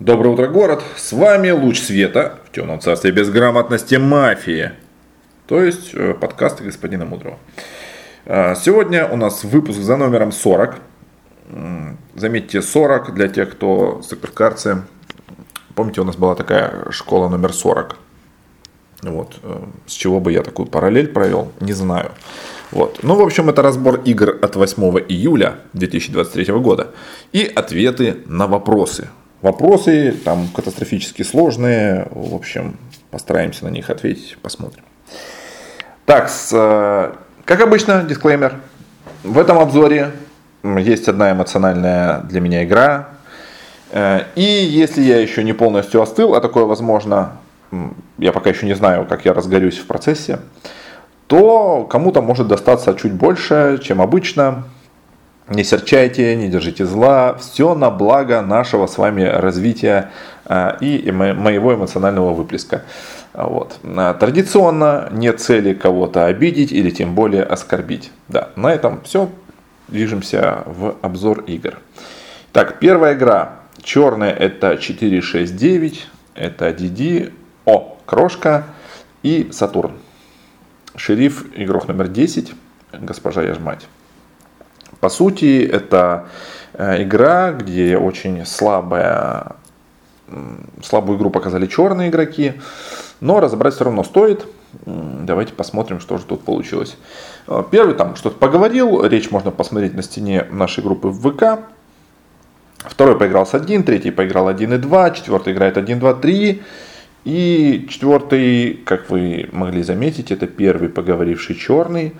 Доброе утро, город! С вами Луч Света в темном царстве безграмотности мафии. То есть э, подкасты господина Мудрого. А, сегодня у нас выпуск за номером 40. Заметьте, 40 для тех, кто сокрывкарцы. Помните, у нас была такая школа номер 40. Вот. Э, с чего бы я такую параллель провел, не знаю. Вот. Ну, в общем, это разбор игр от 8 июля 2023 года и ответы на вопросы, Вопросы там катастрофически сложные. В общем, постараемся на них ответить, посмотрим. Так, э, как обычно, дисклеймер. В этом обзоре есть одна эмоциональная для меня игра. Э, и если я еще не полностью остыл, а такое возможно, я пока еще не знаю, как я разгорюсь в процессе, то кому-то может достаться чуть больше, чем обычно. Не серчайте, не держите зла. Все на благо нашего с вами развития а, и моего эмоционального выплеска. Вот. А, традиционно нет цели кого-то обидеть или тем более оскорбить. Да, на этом все. Движемся в обзор игр. Так, первая игра. Черная это 469. Это DD. О, Крошка и Сатурн. Шериф, игрок номер 10. Госпожа Яжмать. По сути, это э, игра, где очень слабая, слабую игру показали черные игроки, но разобрать все равно стоит. Давайте посмотрим, что же тут получилось. Э, первый там что-то поговорил, речь можно посмотреть на стене нашей группы в ВК. Второй поиграл с 1, третий поиграл 1 и 2, четвертый играет 1, 2, 3. И четвертый, как вы могли заметить, это первый поговоривший черный.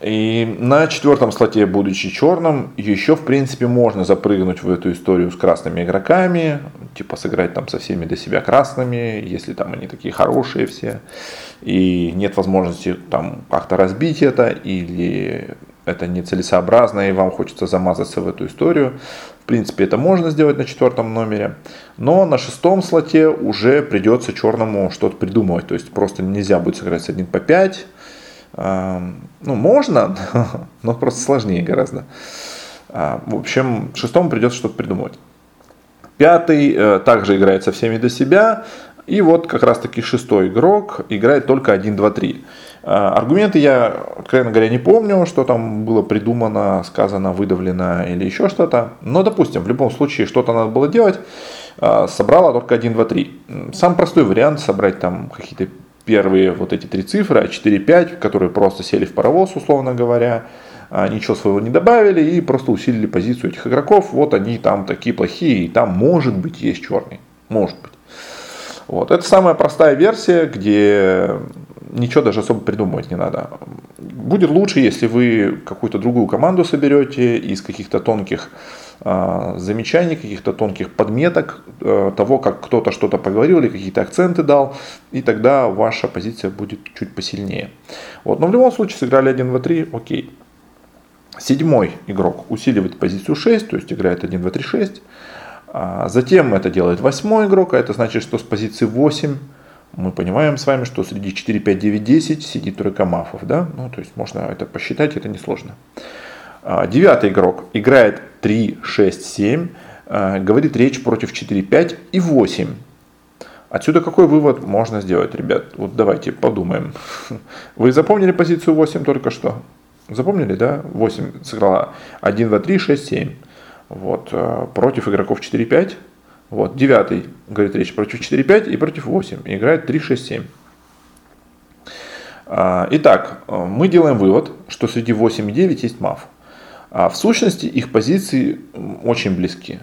И на четвертом слоте, будучи черным, еще в принципе можно запрыгнуть в эту историю с красными игроками, типа сыграть там со всеми до себя красными, если там они такие хорошие все, и нет возможности там как-то разбить это, или это нецелесообразно, и вам хочется замазаться в эту историю. В принципе, это можно сделать на четвертом номере, но на шестом слоте уже придется черному что-то придумывать, то есть просто нельзя будет сыграть с 1 по 5, ну, можно, но просто сложнее гораздо. А, в общем, шестому придется что-то придумать. Пятый э, также играет со всеми до себя. И вот как раз таки шестой игрок играет только 1, 2, 3. Аргументы я, откровенно говоря, не помню, что там было придумано, сказано, выдавлено или еще что-то. Но, допустим, в любом случае что-то надо было делать. А, собрала только 1, 2, 3. Самый простой вариант собрать там какие-то первые вот эти три цифры, 4-5, которые просто сели в паровоз, условно говоря, а, ничего своего не добавили и просто усилили позицию этих игроков. Вот они там такие плохие, и там может быть есть черный. Может быть. Вот. Это самая простая версия, где ничего даже особо придумывать не надо. Будет лучше, если вы какую-то другую команду соберете из каких-то тонких а, замечаний, каких-то тонких подметок э, того, как кто-то что-то поговорил или какие-то акценты дал, и тогда ваша позиция будет чуть посильнее. Вот. Но в любом случае сыграли 1, 2, 3, окей. Седьмой игрок усиливает позицию 6, то есть играет 1, 2, 3, 6. Затем это делает восьмой игрок, а это значит, что с позиции 8 мы понимаем с вами, что среди 4, 5, 9, 10 сидит тройка мафов. Да? Ну, то есть можно это посчитать, это несложно. А, девятый игрок играет 3, 6, 7, говорит речь против 4, 5 и 8. Отсюда какой вывод можно сделать, ребят? Вот давайте подумаем. Вы запомнили позицию 8 только что? Запомнили, да? 8 сыграла 1, 2, 3, 6, 7. Вот, э, против игроков 4, 5. Вот, девятый, говорит речь, против 4, 5 и против 8. И играет 3, 6, 7. Итак, э, мы делаем вывод, что среди 8 и 9 есть маф. А в сущности их позиции очень близки.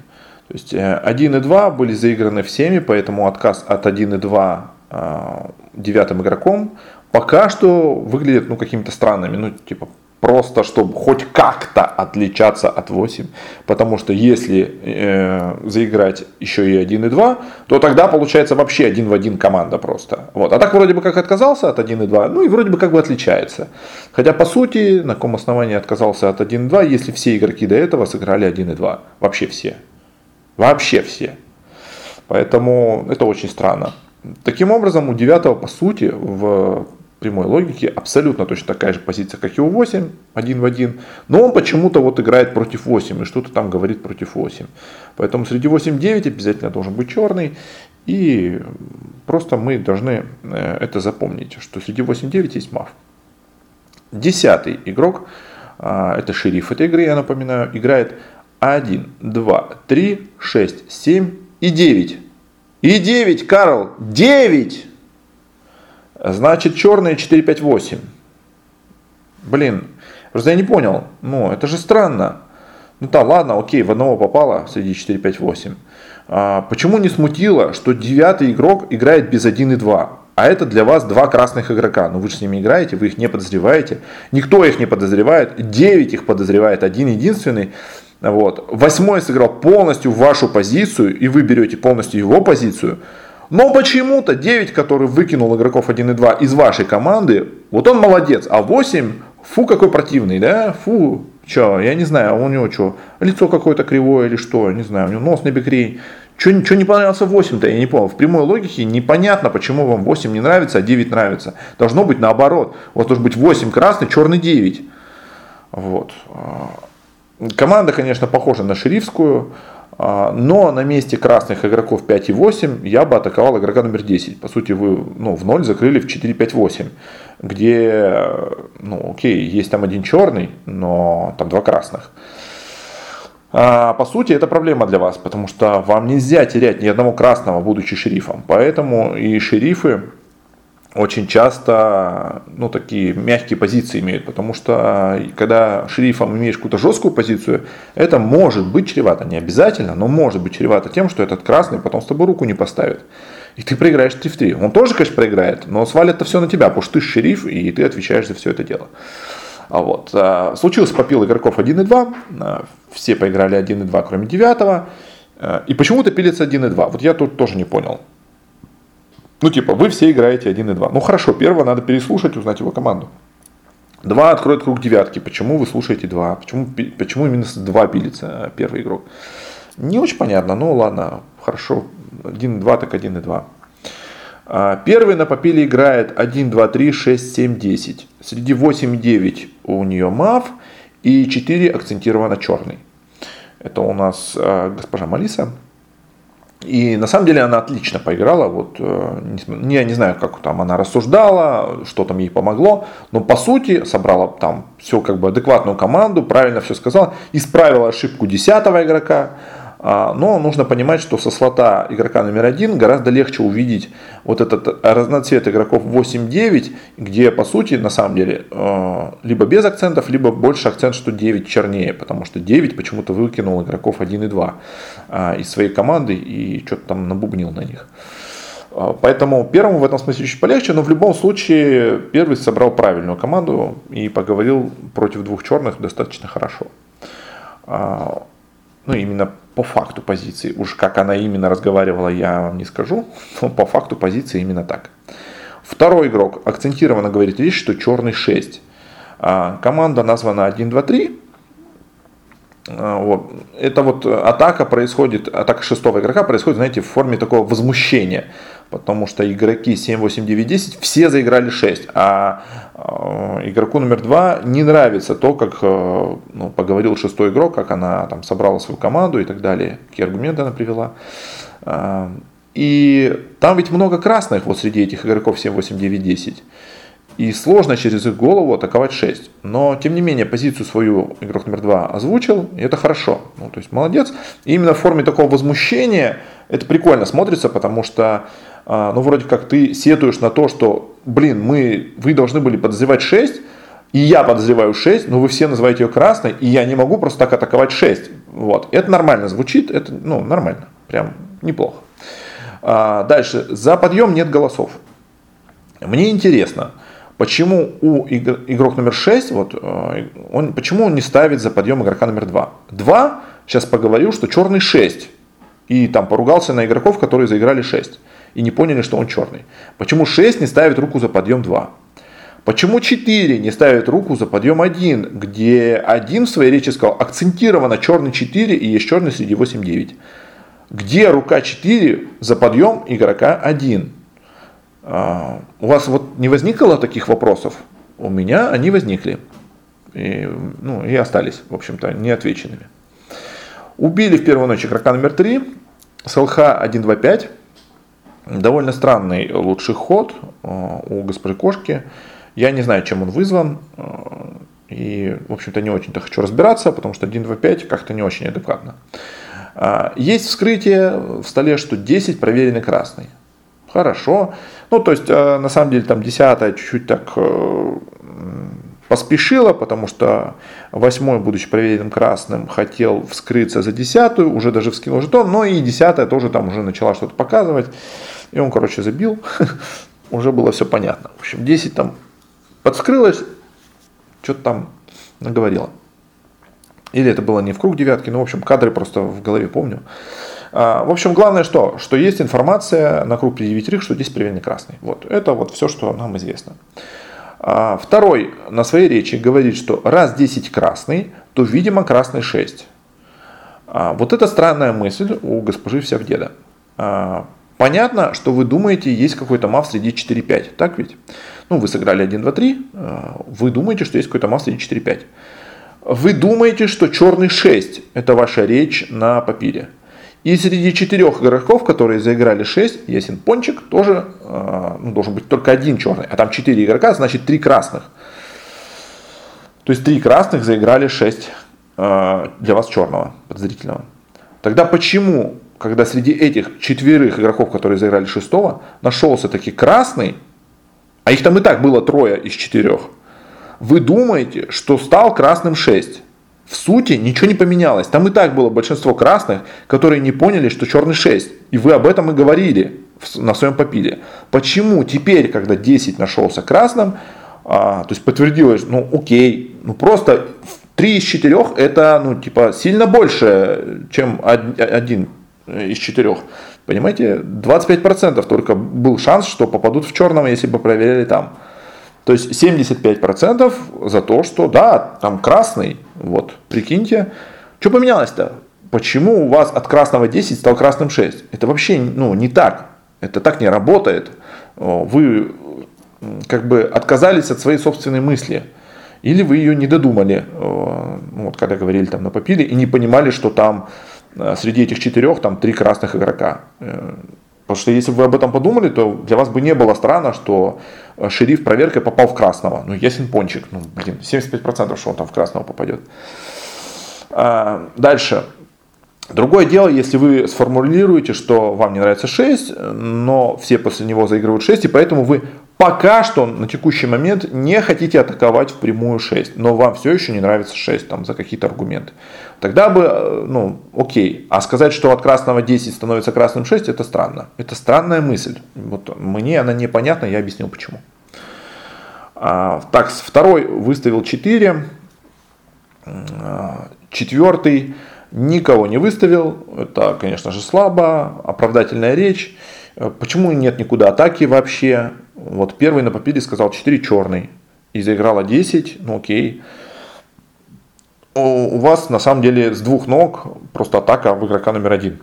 То есть 1 э, и 2 были заиграны всеми, поэтому отказ от 1 и 2 э, девятым игроком пока что выглядит ну, какими-то странными. Ну, типа, просто чтобы хоть как-то отличаться от 8. Потому что если э, заиграть еще и 1 и 2, то тогда получается вообще один в один команда просто. Вот. А так вроде бы как отказался от 1 и 2, ну и вроде бы как бы отличается. Хотя по сути, на каком основании отказался от 1 и 2, если все игроки до этого сыграли 1 и 2. Вообще все. Вообще все. Поэтому это очень странно. Таким образом, у девятого, по сути, в прямой логики абсолютно точно такая же позиция, как и у 8, один в один, но он почему-то вот играет против 8 и что-то там говорит против 8. Поэтому среди 8-9 обязательно должен быть черный. И просто мы должны э, это запомнить, что среди 8-9 есть мав. Десятый игрок, а, это шериф этой игры, я напоминаю, играет 1, 2, 3, 6, 7 и 9. И 9, Карл, 9! Значит, черные 4, 5, 8. Блин, просто я не понял. Ну, это же странно. Ну да, ладно, окей, в одного попало среди 4, 5, 8. А, почему не смутило, что девятый игрок играет без 1 и 2? А это для вас два красных игрока. Ну вы же с ними играете, вы их не подозреваете. Никто их не подозревает. 9 их подозревает, один единственный. Вот. Восьмой сыграл полностью вашу позицию, и вы берете полностью его позицию. Но почему-то 9, который выкинул игроков 1 и 2 из вашей команды, вот он молодец, а 8, фу, какой противный, да, фу, Че, я не знаю, у него что, лицо какое-то кривое или что, не знаю, у него нос на бекрень. Что не понравился 8-то, я не понял. В прямой логике непонятно, почему вам 8 не нравится, а 9 нравится. Должно быть наоборот. У вас должен быть 8 красный, черный 9. Вот. Команда, конечно, похожа на шерифскую. А, но на месте красных игроков 5 и 8 я бы атаковал игрока номер 10. По сути, вы ну, в 0 закрыли в 4, 5, 8. Где, ну окей, есть там один черный, но там два красных. А, по сути, это проблема для вас, потому что вам нельзя терять ни одного красного, будучи шерифом. Поэтому и шерифы очень часто ну, такие мягкие позиции имеют, потому что когда шерифом имеешь какую-то жесткую позицию, это может быть чревато, не обязательно, но может быть чревато тем, что этот красный потом с тобой руку не поставит. И ты проиграешь 3 в 3. Он тоже, конечно, проиграет, но свалит это все на тебя, потому что ты шериф, и ты отвечаешь за все это дело. А вот. А, случился попил игроков 1 и 2, а, все поиграли 1 и 2, кроме 9, и почему-то пилится 1 и 2. Вот я тут тоже не понял. Ну, типа, вы все играете 1 и 2. Ну, хорошо, первого надо переслушать, узнать его команду. Два откроет круг девятки. Почему вы слушаете два? Почему, почему именно с два пилится а, первый игрок? Не очень понятно. Ну, ладно, хорошо. 1 и 2, так 1 и 2. А, первый на попиле играет 1, 2, 3, 6, 7, 10. Среди 8 и 9 у нее мав и 4 акцентированно черный. Это у нас а, госпожа Малиса. И на самом деле она отлично поиграла. Вот, э, я не знаю, как там она рассуждала, что там ей помогло, но по сути собрала там все как бы адекватную команду, правильно все сказала, исправила ошибку десятого игрока, но нужно понимать, что со слота игрока номер один гораздо легче увидеть вот этот разноцвет игроков 8-9, где по сути на самом деле э, либо без акцентов, либо больше акцент, что 9 чернее, потому что 9 почему-то выкинул игроков 1 и 2 а, из своей команды и что-то там набубнил на них. А, поэтому первому в этом смысле чуть полегче, но в любом случае первый собрал правильную команду и поговорил против двух черных достаточно хорошо. Ну, именно по факту позиции. Уж как она именно разговаривала, я вам не скажу, но по факту позиции именно так. Второй игрок акцентированно говорит вещь, что черный 6. А, команда названа 1, 2, 3. Вот. Это вот атака происходит, атака шестого игрока происходит, знаете, в форме такого возмущения потому что игроки 7, 8, 9, 10 все заиграли 6, а э, игроку номер 2 не нравится то, как э, ну, поговорил шестой игрок, как она там собрала свою команду и так далее, какие аргументы она привела. Э, и там ведь много красных вот среди этих игроков 7, 8, 9, 10. И сложно через их голову атаковать 6. Но, тем не менее, позицию свою игрок номер 2 озвучил, и это хорошо. Ну, то есть, молодец. И именно в форме такого возмущения это прикольно смотрится, потому что ну, вроде как ты сетуешь на то, что, блин, мы, вы должны были подозревать 6, и я подозреваю 6, но вы все называете ее красной, и я не могу просто так атаковать 6. Вот. Это нормально звучит, это ну, нормально, прям неплохо. А, дальше, за подъем нет голосов. Мне интересно, почему у игрок номер 6, вот, э, он, почему он не ставит за подъем игрока номер 2? 2 сейчас поговорил, что черный 6, и там поругался на игроков, которые заиграли 6 и не поняли, что он черный. Почему 6 не ставит руку за подъем 2? Почему 4 не ставит руку за подъем 1, где 1 в своей речи сказал акцентированно черный 4 и есть черный среди 8-9? Где рука 4 за подъем игрока 1? А, у вас вот не возникло таких вопросов? У меня они возникли. И, ну, и остались, в общем-то, неотвеченными. Убили в первую ночь игрока номер 3. СЛХ 125. Довольно странный лучший ход а, у госпожи Кошки. Я не знаю, чем он вызван. А, и, в общем-то, не очень-то хочу разбираться, потому что 1.2.5 как-то не очень адекватно. Есть вскрытие в столе, что 10 проверенный красный. Хорошо. Ну, то есть, э, на самом деле, там десятая чуть-чуть так э, поспешила, потому что восьмой, будучи проверенным красным, хотел вскрыться за десятую, уже даже вскинул жетон, но и десятая тоже там уже начала что-то показывать. И он, короче, забил. уже было все понятно. В общем, 10 там подскрылось, что-то там наговорила. Или это было не в круг девятки, но, в общем, кадры просто в голове помню. А, в общем, главное что? Что есть информация на круг при девятерых, что здесь проверенный красный. Вот. Это вот все, что нам известно. А, второй на своей речи говорит, что раз 10 красный, то, видимо, красный 6. А, вот это странная мысль у госпожи Всевдеда. Понятно, что вы думаете, есть какой-то мав среди 4-5, так ведь? Ну, вы сыграли 1, 2, 3, вы думаете, что есть какой-то мав среди 4-5. Вы думаете, что черный 6 – это ваша речь на папире. И среди четырех игроков, которые заиграли 6, Ясен Пончик тоже э, ну, должен быть только один черный. А там 4 игрока, значит 3 красных. То есть 3 красных заиграли 6 э, для вас черного, подозрительного. Тогда почему, когда среди этих четверых игроков, которые заиграли шестого, нашелся таки красный, а их там и так было трое из четырех, вы думаете, что стал красным 6? В сути ничего не поменялось. Там и так было большинство красных, которые не поняли, что черный 6. И вы об этом и говорили на своем попиле. Почему теперь, когда 10 нашелся красным, а, то есть подтвердилось, ну окей, ну просто 3 из 4 это ну типа сильно больше, чем один из 4. Понимаете, 25% только был шанс, что попадут в черном, если бы проверяли там. То есть 75% за то, что да, там красный, вот, прикиньте. Что поменялось-то? Почему у вас от красного 10 стал красным 6? Это вообще ну, не так. Это так не работает. Вы как бы отказались от своей собственной мысли. Или вы ее не додумали, вот когда говорили там на папире, и не понимали, что там э, среди этих четырех там три красных игрока. Э, Потому что если бы вы об этом подумали, то для вас бы не было странно, что э, шериф проверкой попал в красного. Ну, ясен пончик. Ну, блин, 75% что он там в красного попадет. Дальше. Другое дело, если вы сформулируете, что вам не нравится 6, но все после него заигрывают 6, и поэтому вы пока что на текущий момент не хотите атаковать в прямую 6, но вам все еще не нравится 6 там, за какие-то аргументы. Тогда бы, э, ну, окей. А сказать, что от красного 10 становится красным 6, это странно. Это странная мысль. Вот мне она непонятна, я объяснил почему. А, так, второй выставил 4. А, четвертый никого не выставил. Это, конечно же, слабо. Оправдательная речь. Э, почему нет никуда атаки вообще? Вот первый на попиле сказал 4 черный. И заиграла 10, ну окей у вас на самом деле с двух ног просто атака в игрока номер один.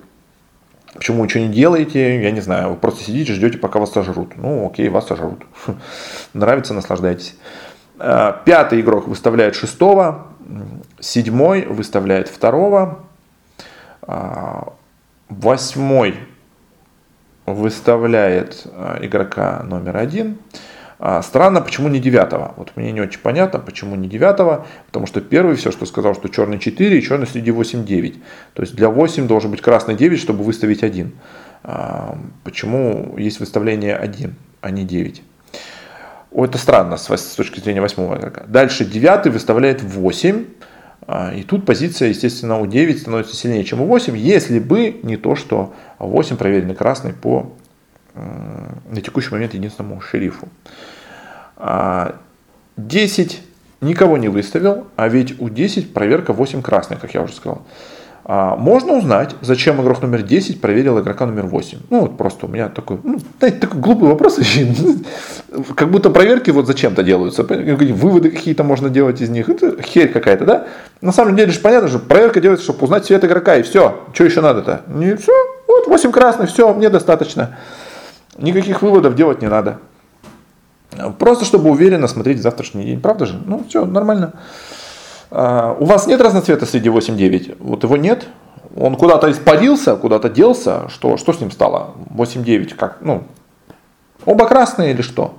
Почему ничего не делаете, я не знаю, вы просто сидите, ждете, пока вас сожрут. Ну, окей, вас сожрут. Нравится, наслаждайтесь. Э, пятый игрок выставляет шестого, седьмой выставляет второго, э, восьмой выставляет э, игрока номер один, а, странно, почему не девятого. Вот мне не очень понятно, почему не девятого, потому что первый все, что сказал, что черный 4 и черный среди 8 9. То есть для 8 должен быть красный 9, чтобы выставить 1. А, почему есть выставление 1, а не 9? О, это странно с точки зрения восьмого игрока. Дальше девятый выставляет 8. А, и тут позиция, естественно, у 9 становится сильнее, чем у 8, если бы не то, что 8 проверенный красный по на текущий момент единственному шерифу. 10 а, никого не выставил, а ведь у 10 проверка 8 красных, как я уже сказал. А, можно узнать, зачем игрок номер 10 проверил игрока номер 8. Ну, вот просто у меня такой, ну, знаете, такой глупый вопрос. Как будто проверки вот зачем-то делаются. Выводы какие-то можно делать из них. Это херь какая-то, да? На самом деле же понятно, что проверка делается, чтобы узнать цвет игрока, и все. Что еще надо-то? Не все. Вот 8 красных, все, мне достаточно. Никаких выводов делать не надо. Просто чтобы уверенно смотреть завтрашний день. Правда же? Ну, все, нормально. А, у вас нет разноцвета среди 8-9? Вот его нет. Он куда-то испарился, куда-то делся. Что, что с ним стало? 8-9, как? Ну, оба красные или что?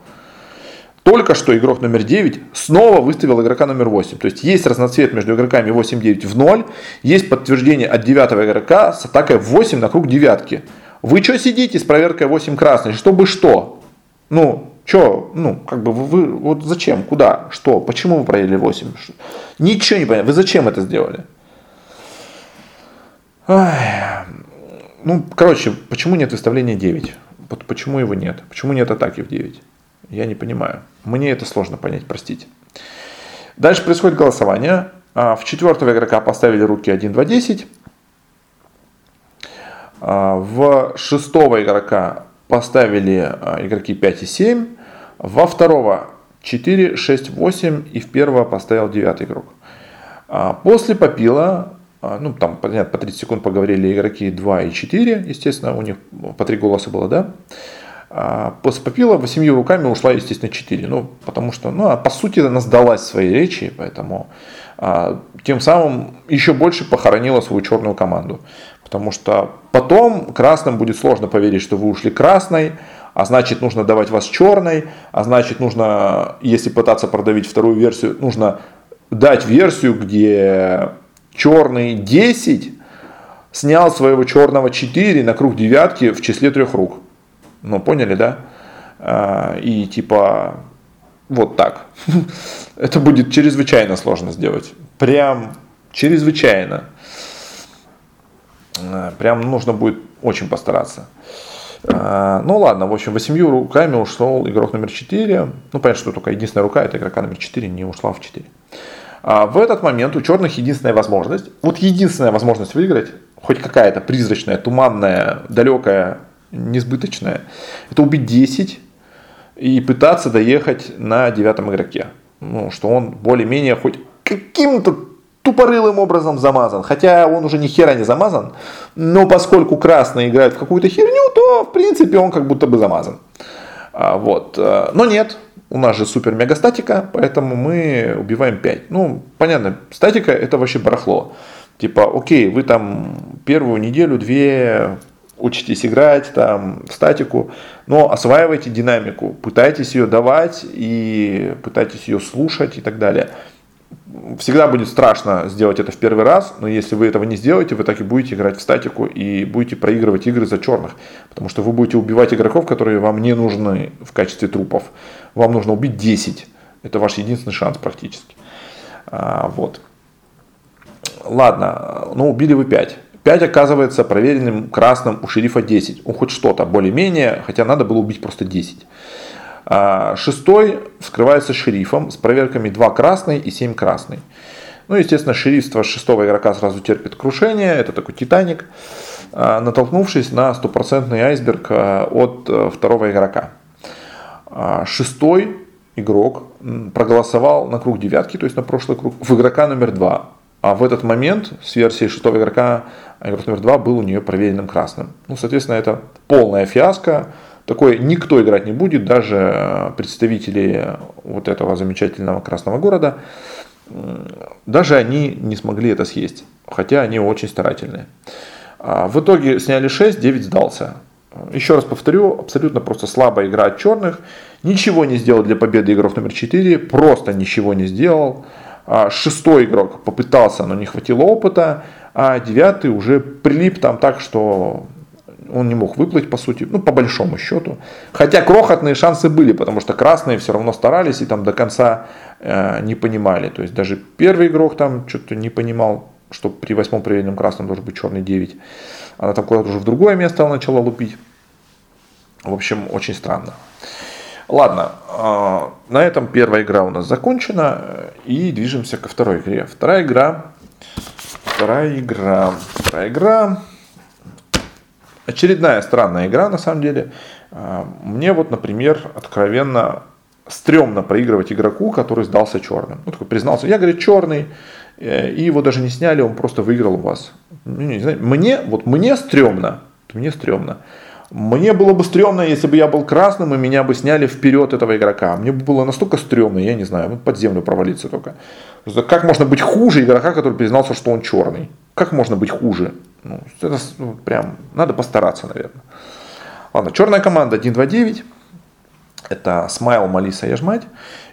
Только что игрок номер 9 снова выставил игрока номер 8. То есть есть разноцвет между игроками 8-9 в 0. Есть подтверждение от 9 игрока с атакой 8 на круг девятки. Вы что сидите с проверкой 8 красный? Чтобы что? Ну, что, ну, как бы вы, вы, вот зачем, куда, что, почему вы проверили 8? Ничего не понятно. Вы зачем это сделали? Ай. Ну, короче, почему нет выставления 9? Вот почему его нет? Почему нет атаки в 9? Я не понимаю. Мне это сложно понять, простите. Дальше происходит голосование. А, в четвертого игрока поставили руки 1, 2, 10. В шестого игрока поставили а, игроки 5 и 7. Во второго 4, 6, 8 и в первого поставил девятый игрок. А, после попила, ну там понятно, по 30 секунд поговорили игроки 2 и 4, естественно, у них по 3 голоса было, да. А после Попила восемью руками ушла, естественно, 4. Ну, потому что, ну, а по сути, она сдалась своей речи, поэтому а, тем самым еще больше похоронила свою черную команду. Потому что потом красным будет сложно поверить, что вы ушли красной, а значит нужно давать вас черной, а значит нужно, если пытаться продавить вторую версию, нужно дать версию, где черный 10 снял своего черного 4 на круг девятки в числе трех рук. Ну, поняли, да? А, и типа вот так. Это будет чрезвычайно сложно сделать. Прям чрезвычайно. А, прям нужно будет очень постараться. А, ну ладно, в общем, восемью руками ушел игрок номер 4. Ну, понятно, что только единственная рука, это игрока номер 4, не ушла в 4. А в этот момент у черных единственная возможность, вот единственная возможность выиграть, хоть какая-то призрачная, туманная, далекая несбыточное. Это убить 10 и пытаться доехать на девятом игроке. Ну, что он более-менее хоть каким-то тупорылым образом замазан. Хотя он уже ни хера не замазан. Но поскольку красные играют в какую-то херню, то в принципе он как будто бы замазан. А, вот. А, но нет, у нас же супер мега статика, поэтому мы убиваем 5. Ну, понятно, статика это вообще барахло. Типа, окей, вы там первую неделю, две учитесь играть там статику, но осваивайте динамику, пытайтесь ее давать и пытайтесь ее слушать и так далее. Всегда будет страшно сделать это в первый раз, но если вы этого не сделаете, вы так и будете играть в статику и будете проигрывать игры за черных, потому что вы будете убивать игроков, которые вам не нужны в качестве трупов. Вам нужно убить 10. Это ваш единственный шанс практически. А, вот. Ладно, ну убили вы 5. 5 оказывается проверенным красным у шерифа 10. Он хоть что-то более-менее, хотя надо было убить просто 10. А, шестой вскрывается шерифом с проверками 2 красный и 7 красный. Ну, естественно, шерифство шестого игрока сразу терпит крушение, это такой Титаник, а, натолкнувшись на стопроцентный айсберг а, от э, второго игрока. Шестой игрок проголосовал на круг девятки, то есть на прошлый круг, в игрока номер два. А в этот момент с версии шестого игрока игрок номер два был у нее проверенным красным. Ну, соответственно, это полная фиаско. Такое никто играть не будет, даже представители вот этого замечательного красного города. Даже они не смогли это съесть, хотя они очень старательные. А в итоге сняли 6, 9 сдался. Еще раз повторю, абсолютно просто слабая игра от черных. Ничего не сделал для победы игрок номер 4, просто ничего не сделал. А шестой игрок попытался, но не хватило опыта, а девятый уже прилип там так, что он не мог выплыть, по сути, ну, по большому счету. Хотя крохотные шансы были, потому что красные все равно старались и там до конца э, не понимали. То есть даже первый игрок там что-то не понимал, что при восьмом проверенном красном должен быть черный 9. Она там куда-то уже в другое место начала лупить. В общем, очень странно. Ладно, а, на этом первая игра у нас закончена. И движемся ко второй игре. Вторая игра. Вторая игра. Вторая игра. Очередная странная игра, на самом деле. А, мне вот, например, откровенно стрёмно проигрывать игроку, который сдался черным. Ну, такой признался, я, говорит, черный, э, и его даже не сняли, он просто выиграл у вас. Ну, не знаю, мне, вот мне стрёмно, мне стрёмно. Мне было бы стрёмно, если бы я был красным, и меня бы сняли вперед этого игрока. Мне бы было настолько стрёмно, я не знаю, под землю провалиться только. Как можно быть хуже игрока, который признался, что он черный? Как можно быть хуже? Ну, это ну, прям, надо постараться, наверное. Ладно, черная команда 1-2-9. Это Смайл, Малиса, Яжмать.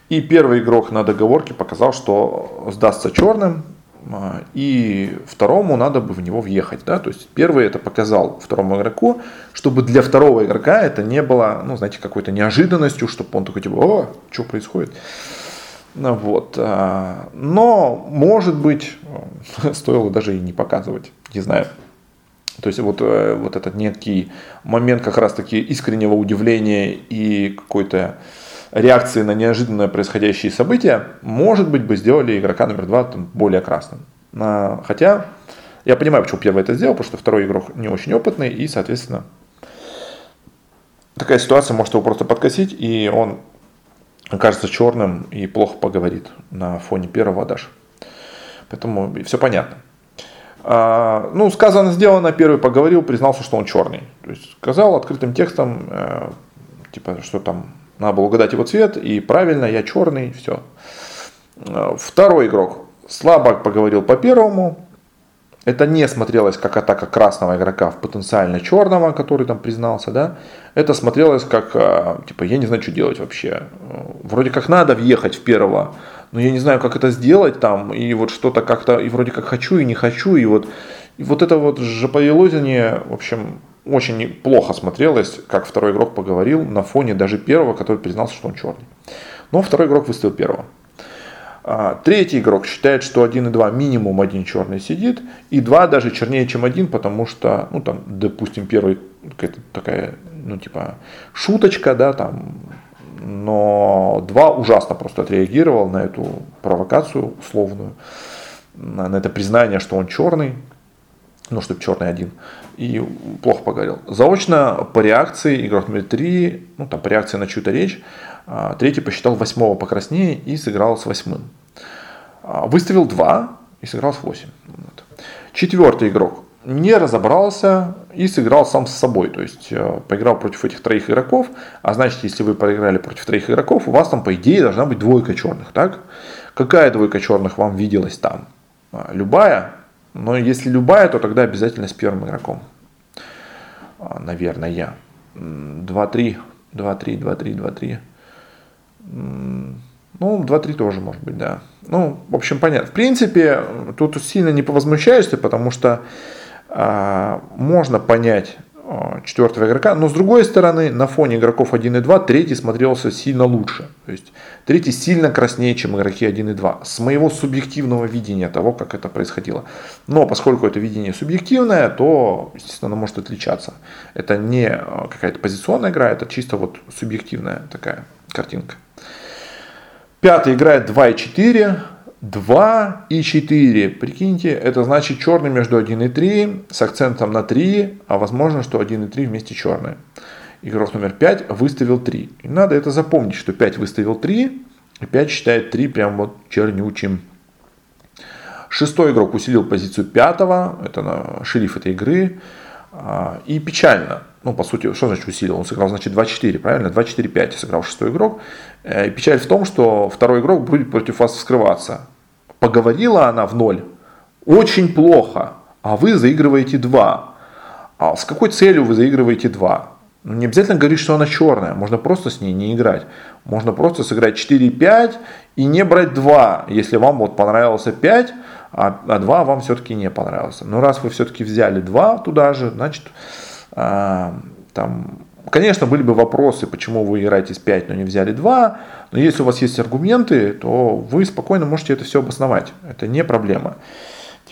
И первый игрок на договорке показал, что сдастся черным, а, и второму надо бы в него въехать. Да? То есть первый это показал второму игроку, чтобы для второго игрока это не было, ну, знаете, какой-то неожиданностью, чтобы он такой типа, о, что происходит. Вот. А, но, может быть, стоило даже и не показывать, не знаю. То есть вот, э, вот этот некий момент как раз таки искреннего удивления и какой-то реакции на неожиданно происходящие события, может быть, бы сделали игрока номер два там, более красным. А, хотя, я понимаю, почему первый это сделал, потому что второй игрок не очень опытный, и, соответственно, такая ситуация может его просто подкосить, и он окажется черным и плохо поговорит на фоне первого даже. Поэтому все понятно. А, ну, сказано, сделано, первый поговорил, признался, что он черный. То есть сказал открытым текстом, э, типа, что там надо было угадать его цвет, и правильно, я черный, все. Э, второй игрок слабо поговорил по первому. Это не смотрелось как атака красного игрока в потенциально черного, который там признался, да. Это смотрелось как, э, типа, я не знаю, что делать вообще. Вроде как надо въехать в первого, но я не знаю, как это сделать там, и вот что-то как-то, и вроде как хочу, и не хочу, и вот, и вот это вот жоповелозение, в общем, очень плохо смотрелось, как второй игрок поговорил на фоне даже первого, который признался, что он черный. Но второй игрок выставил первого. А, третий игрок считает, что 1 и 2 минимум один черный сидит, и 2 даже чернее, чем один, потому что, ну там, допустим, первый какая-то такая, ну типа, шуточка, да, там, но 2 ужасно просто отреагировал на эту провокацию условную, на это признание, что он черный, ну, чтобы черный один, и плохо поговорил. Заочно по реакции игрок номер 3, ну, там, по реакции на чью-то речь, а, третий посчитал восьмого покраснее и сыграл с восьмым. А, выставил 2 и сыграл с 8. Вот. Четвертый игрок не разобрался и сыграл сам с собой. То есть э, поиграл против этих троих игроков. А значит, если вы проиграли против троих игроков, у вас там, по идее, должна быть двойка черных. Так? Какая двойка черных вам виделась там? А, любая. Но если любая, то тогда обязательно с первым игроком. Наверное. 2-3. 2-3, 2-3, 2-3. Ну, 2-3 тоже может быть, да. Ну, в общем, понятно. В принципе, тут сильно не повозмущаешься, потому что а, можно понять а, четвертого игрока, но с другой стороны, на фоне игроков 1 и 2, третий смотрелся сильно лучше. То есть третий сильно краснее, чем игроки 1 и 2. С моего субъективного видения того, как это происходило. Но поскольку это видение субъективное, то, естественно, оно может отличаться. Это не а, какая-то позиционная игра, это чисто вот субъективная такая картинка. Пятый играет 2 и 4. 2 и 4. Прикиньте, это значит черный между 1 и 3 с акцентом на 3, а возможно, что 1 и 3 вместе черные. Игрок номер 5 выставил 3. И надо это запомнить, что 5 выставил 3, и 5 считает 3 прям вот чернючим. Шестой игрок усилил позицию пятого, это на шериф этой игры. А, и печально, ну, по сути, что значит усилил? Он сыграл, значит, 2-4, правильно? 2-4-5 сыграл шестой игрок. Э, и печаль в том, что второй игрок будет против вас вскрываться. Поговорила она в ноль очень плохо, а вы заигрываете 2. А с какой целью вы заигрываете 2? Ну, не обязательно говорить, что она черная, можно просто с ней не играть. Можно просто сыграть 4-5 и не брать 2, если вам вот понравился 5, а, а 2 вам все-таки не понравился. Но раз вы все-таки взяли 2 туда же, значит, а, там, конечно, были бы вопросы, почему вы играете с 5, но не взяли 2, но если у вас есть аргументы, то вы спокойно можете это все обосновать. Это не проблема.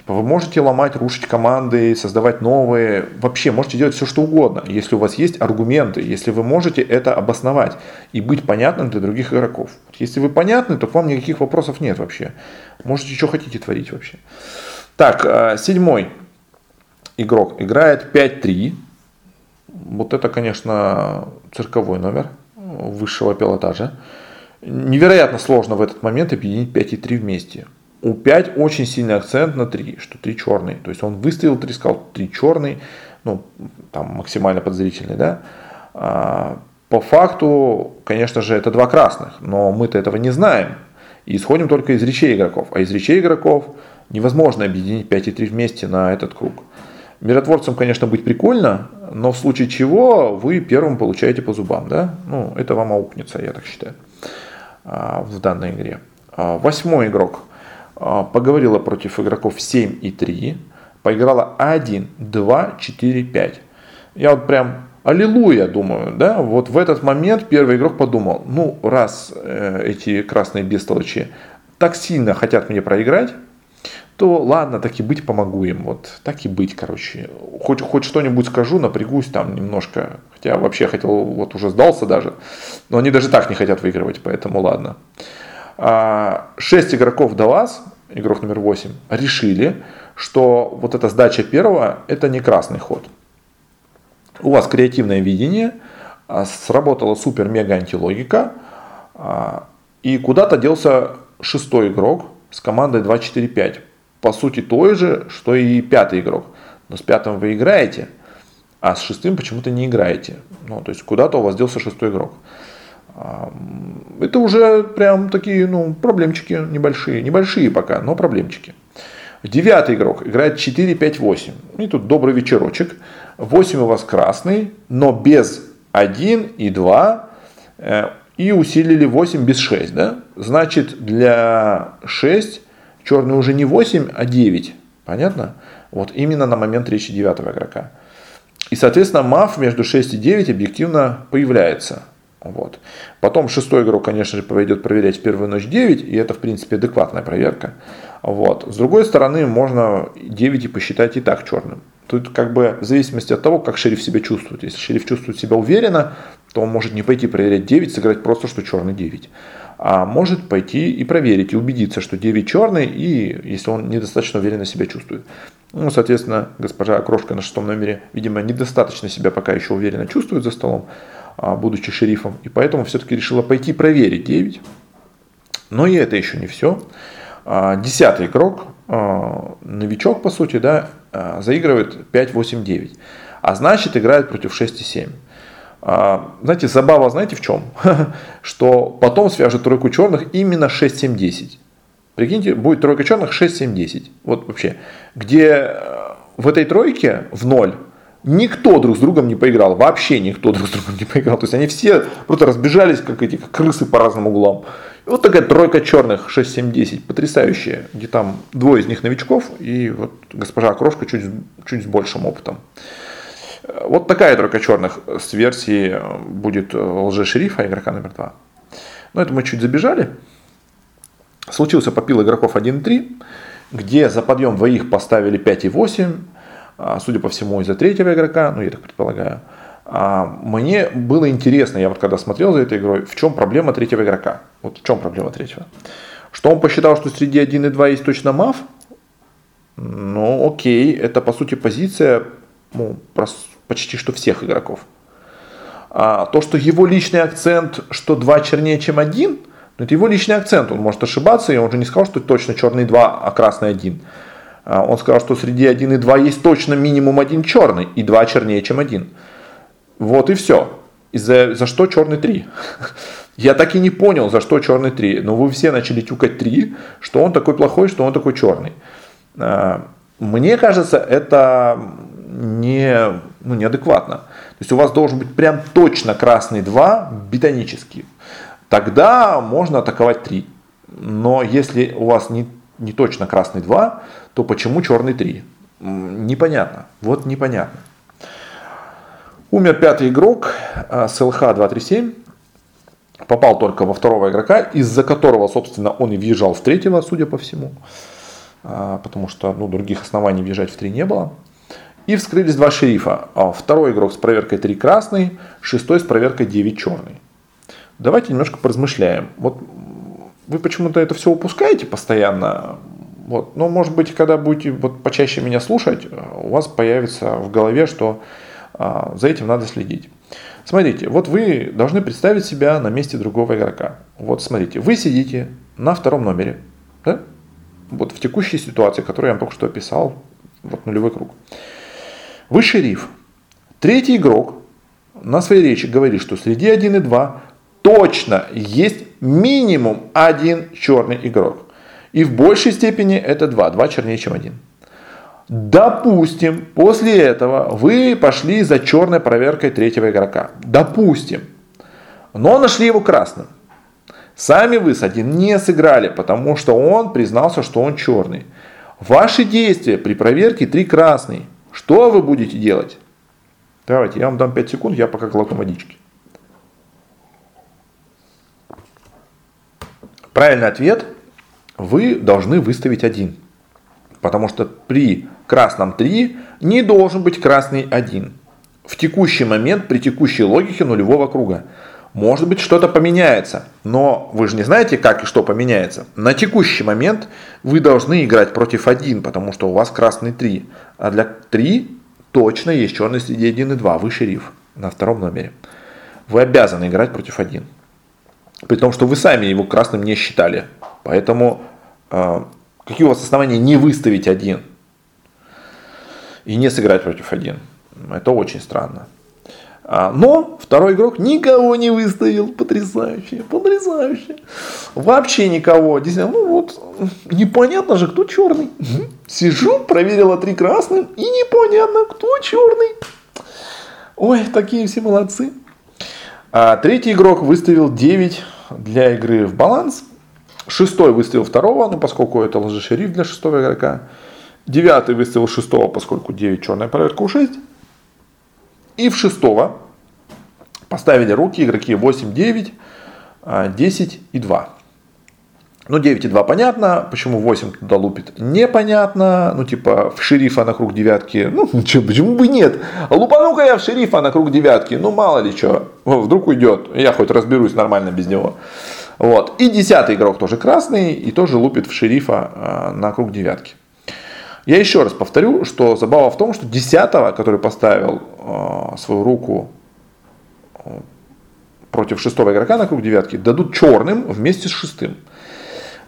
Типа вы можете ломать, рушить команды, создавать новые, вообще можете делать все, что угодно, если у вас есть аргументы, если вы можете это обосновать и быть понятным для других игроков. Если вы понятны, то к вам никаких вопросов нет вообще. Можете что хотите творить вообще. Так, э, седьмой игрок играет 5-3. Вот это, конечно, цирковой номер высшего пилотажа. Невероятно сложно в этот момент объединить 5 и 3 вместе. У 5 очень сильный акцент на 3, что 3 черный. То есть он выставил 3, сказал 3 черный. Ну, там максимально подозрительный, да, а, по факту, конечно же, это два красных, но мы-то этого не знаем. И исходим только из речей игроков. А из речей игроков невозможно объединить 5 и 3 вместе на этот круг. Миротворцем, конечно, быть прикольно, но в случае чего вы первым получаете по зубам. Да? Ну, это вам аукнется, я так считаю, а, в данной игре. А, восьмой игрок поговорила против игроков 7 и 3. Поиграла 1, 2, 4, 5. Я вот прям Аллилуйя, думаю, да, вот в этот момент первый игрок подумал, ну, раз э, эти красные бестолочи так сильно хотят мне проиграть, то ладно, так и быть, помогу им, вот, так и быть, короче, хоть, хоть что-нибудь скажу, напрягусь там немножко, хотя вообще хотел, вот уже сдался даже, но они даже так не хотят выигрывать, поэтому ладно. А, шесть игроков до вас, игрок номер восемь, решили, что вот эта сдача первого, это не красный ход – у вас креативное видение, а, сработала супер-мега антилогика, а, и куда-то делся шестой игрок с командой 2-4-5. По сути, той же, что и пятый игрок. Но с пятым вы играете, а с шестым почему-то не играете. Ну, то есть куда-то у вас делся шестой игрок. Это уже прям такие ну, проблемчики небольшие. Небольшие пока, но проблемчики. Девятый игрок играет 4-5-8. И тут добрый вечерочек. 8 у вас красный, но без 1 и 2. Э, и усилили 8 без 6. Да? Значит, для 6 черный уже не 8, а 9. Понятно? Вот именно на момент речи девятого игрока. И, соответственно, маф между 6 и 9 объективно появляется. Вот. Потом шестой игрок, конечно же, пойдет проверять первую ночь 9, и это, в принципе, адекватная проверка. Вот. С другой стороны, можно 9 и посчитать и так черным. Тут как бы в зависимости от того, как шериф себя чувствует. Если шериф чувствует себя уверенно, то он может не пойти проверять 9, сыграть просто, что черный 9. А может пойти и проверить, и убедиться, что 9 черный, и если он недостаточно уверенно себя чувствует. Ну, соответственно, госпожа Окрошка на шестом номере, видимо, недостаточно себя пока еще уверенно чувствует за столом, будучи шерифом, и поэтому все-таки решила пойти проверить 9. Но и это еще не все. А, десятый игрок, а, новичок по сути, да, а, заигрывает 5-8-9. А значит играет против 6 и 7. Знаете, забава, знаете в чем? Что потом свяжет тройку черных именно 6-7-10. Прикиньте, будет тройка черных 6-7-10. Вот вообще. Где э, в этой тройке в ноль никто друг с другом не поиграл. Вообще никто друг с другом не поиграл. То есть они все просто разбежались, как эти как крысы по разным углам. И вот такая тройка черных 6, 7, 10, потрясающие, где там двое из них новичков и вот госпожа Крошка чуть, чуть с большим опытом. Вот такая тройка черных с версии будет лже-шерифа игрока номер два. Но это мы чуть забежали. Случился попил игроков 1-3, где за подъем двоих поставили 5 и 8, а, судя по всему из-за третьего игрока, ну я так предполагаю. А, мне было интересно, я вот когда смотрел за этой игрой, в чем проблема третьего игрока. Вот в чем проблема третьего. Что он посчитал, что среди 1 и 2 есть точно мав? Ну, окей, это по сути позиция ну, почти что всех игроков. А то, что его личный акцент, что 2 чернее, чем 1, ну, это его личный акцент, он может ошибаться, и он же не сказал, что точно черный 2, а красный 1. А он сказал, что среди 1 и 2 есть точно минимум один черный, и 2 чернее, чем 1. Вот и все. И за, за что черный 3? Я так и не понял, за что черный 3. Но вы все начали тюкать 3, что он такой плохой, что он такой черный. А, мне кажется, это не, ну, неадекватно. То есть у вас должен быть прям точно красный 2, бетонический. Тогда можно атаковать 3. Но если у вас не, не точно красный 2, то почему черный 3? Непонятно. Вот непонятно. Умер пятый игрок а, с ЛХ 237. Попал только во второго игрока, из-за которого, собственно, он и въезжал в третьего, судя по всему. А, потому что ну, других оснований въезжать в три не было. И вскрылись два шерифа. А, второй игрок с проверкой 3 красный, шестой с проверкой 9 черный. Давайте немножко поразмышляем. Вот вы почему-то это все упускаете постоянно. Вот. Но может быть, когда будете вот почаще меня слушать, у вас появится в голове, что а, за этим надо следить. Смотрите, вот вы должны представить себя на месте другого игрока. Вот смотрите, вы сидите на втором номере, да? вот в текущей ситуации, которую я вам только что описал, вот нулевой круг. Вы шериф, Третий игрок на своей речи говорит, что среди 1 и 2 точно есть минимум один черный игрок. И в большей степени это 2. 2 чернее, чем 1. Допустим, после этого вы пошли за черной проверкой третьего игрока. Допустим. Но нашли его красным. Сами вы с один не сыграли, потому что он признался, что он черный. Ваши действия при проверке три красный. Что вы будете делать? Давайте, я вам дам 5 секунд, я пока глотну водички. Правильный ответ. Вы должны выставить один. Потому что при красном 3 не должен быть красный 1. В текущий момент, при текущей логике нулевого круга. Может быть, что-то поменяется, но вы же не знаете, как и что поменяется. На текущий момент вы должны играть против 1, потому что у вас красный 3. А для 3 точно есть черный среди 1 и 2. Вы шериф на втором номере. Вы обязаны играть против 1. При том, что вы сами его красным не считали. Поэтому э, какие у вас основания не выставить 1 и не сыграть против 1? Это очень странно. А, но второй игрок никого не выставил. Потрясающе, потрясающе. Вообще никого. Действительно, ну вот, непонятно же, кто черный. Сижу, проверила три красным, и непонятно, кто черный. Ой, такие все молодцы. А третий игрок выставил 9 для игры в баланс. Шестой выставил второго, ну поскольку это лжешериф для шестого игрока. Девятый выставил шестого, поскольку 9 черная проверка у 6. И в шестого поставили руки игроки 8, 9, 10 и 2. Ну, 9 и 2 понятно, почему 8 туда лупит, непонятно. Ну, типа, в шерифа на круг девятки, ну, че, почему бы нет? Лупану-ка я в шерифа на круг девятки, ну, мало ли что, вдруг уйдет, я хоть разберусь нормально без него. Вот. И десятый игрок тоже красный, и тоже лупит в шерифа а, на круг девятки. Я еще раз повторю, что забава в том, что десятого, который поставил э, свою руку э, против шестого игрока на круг девятки, дадут черным вместе с шестым.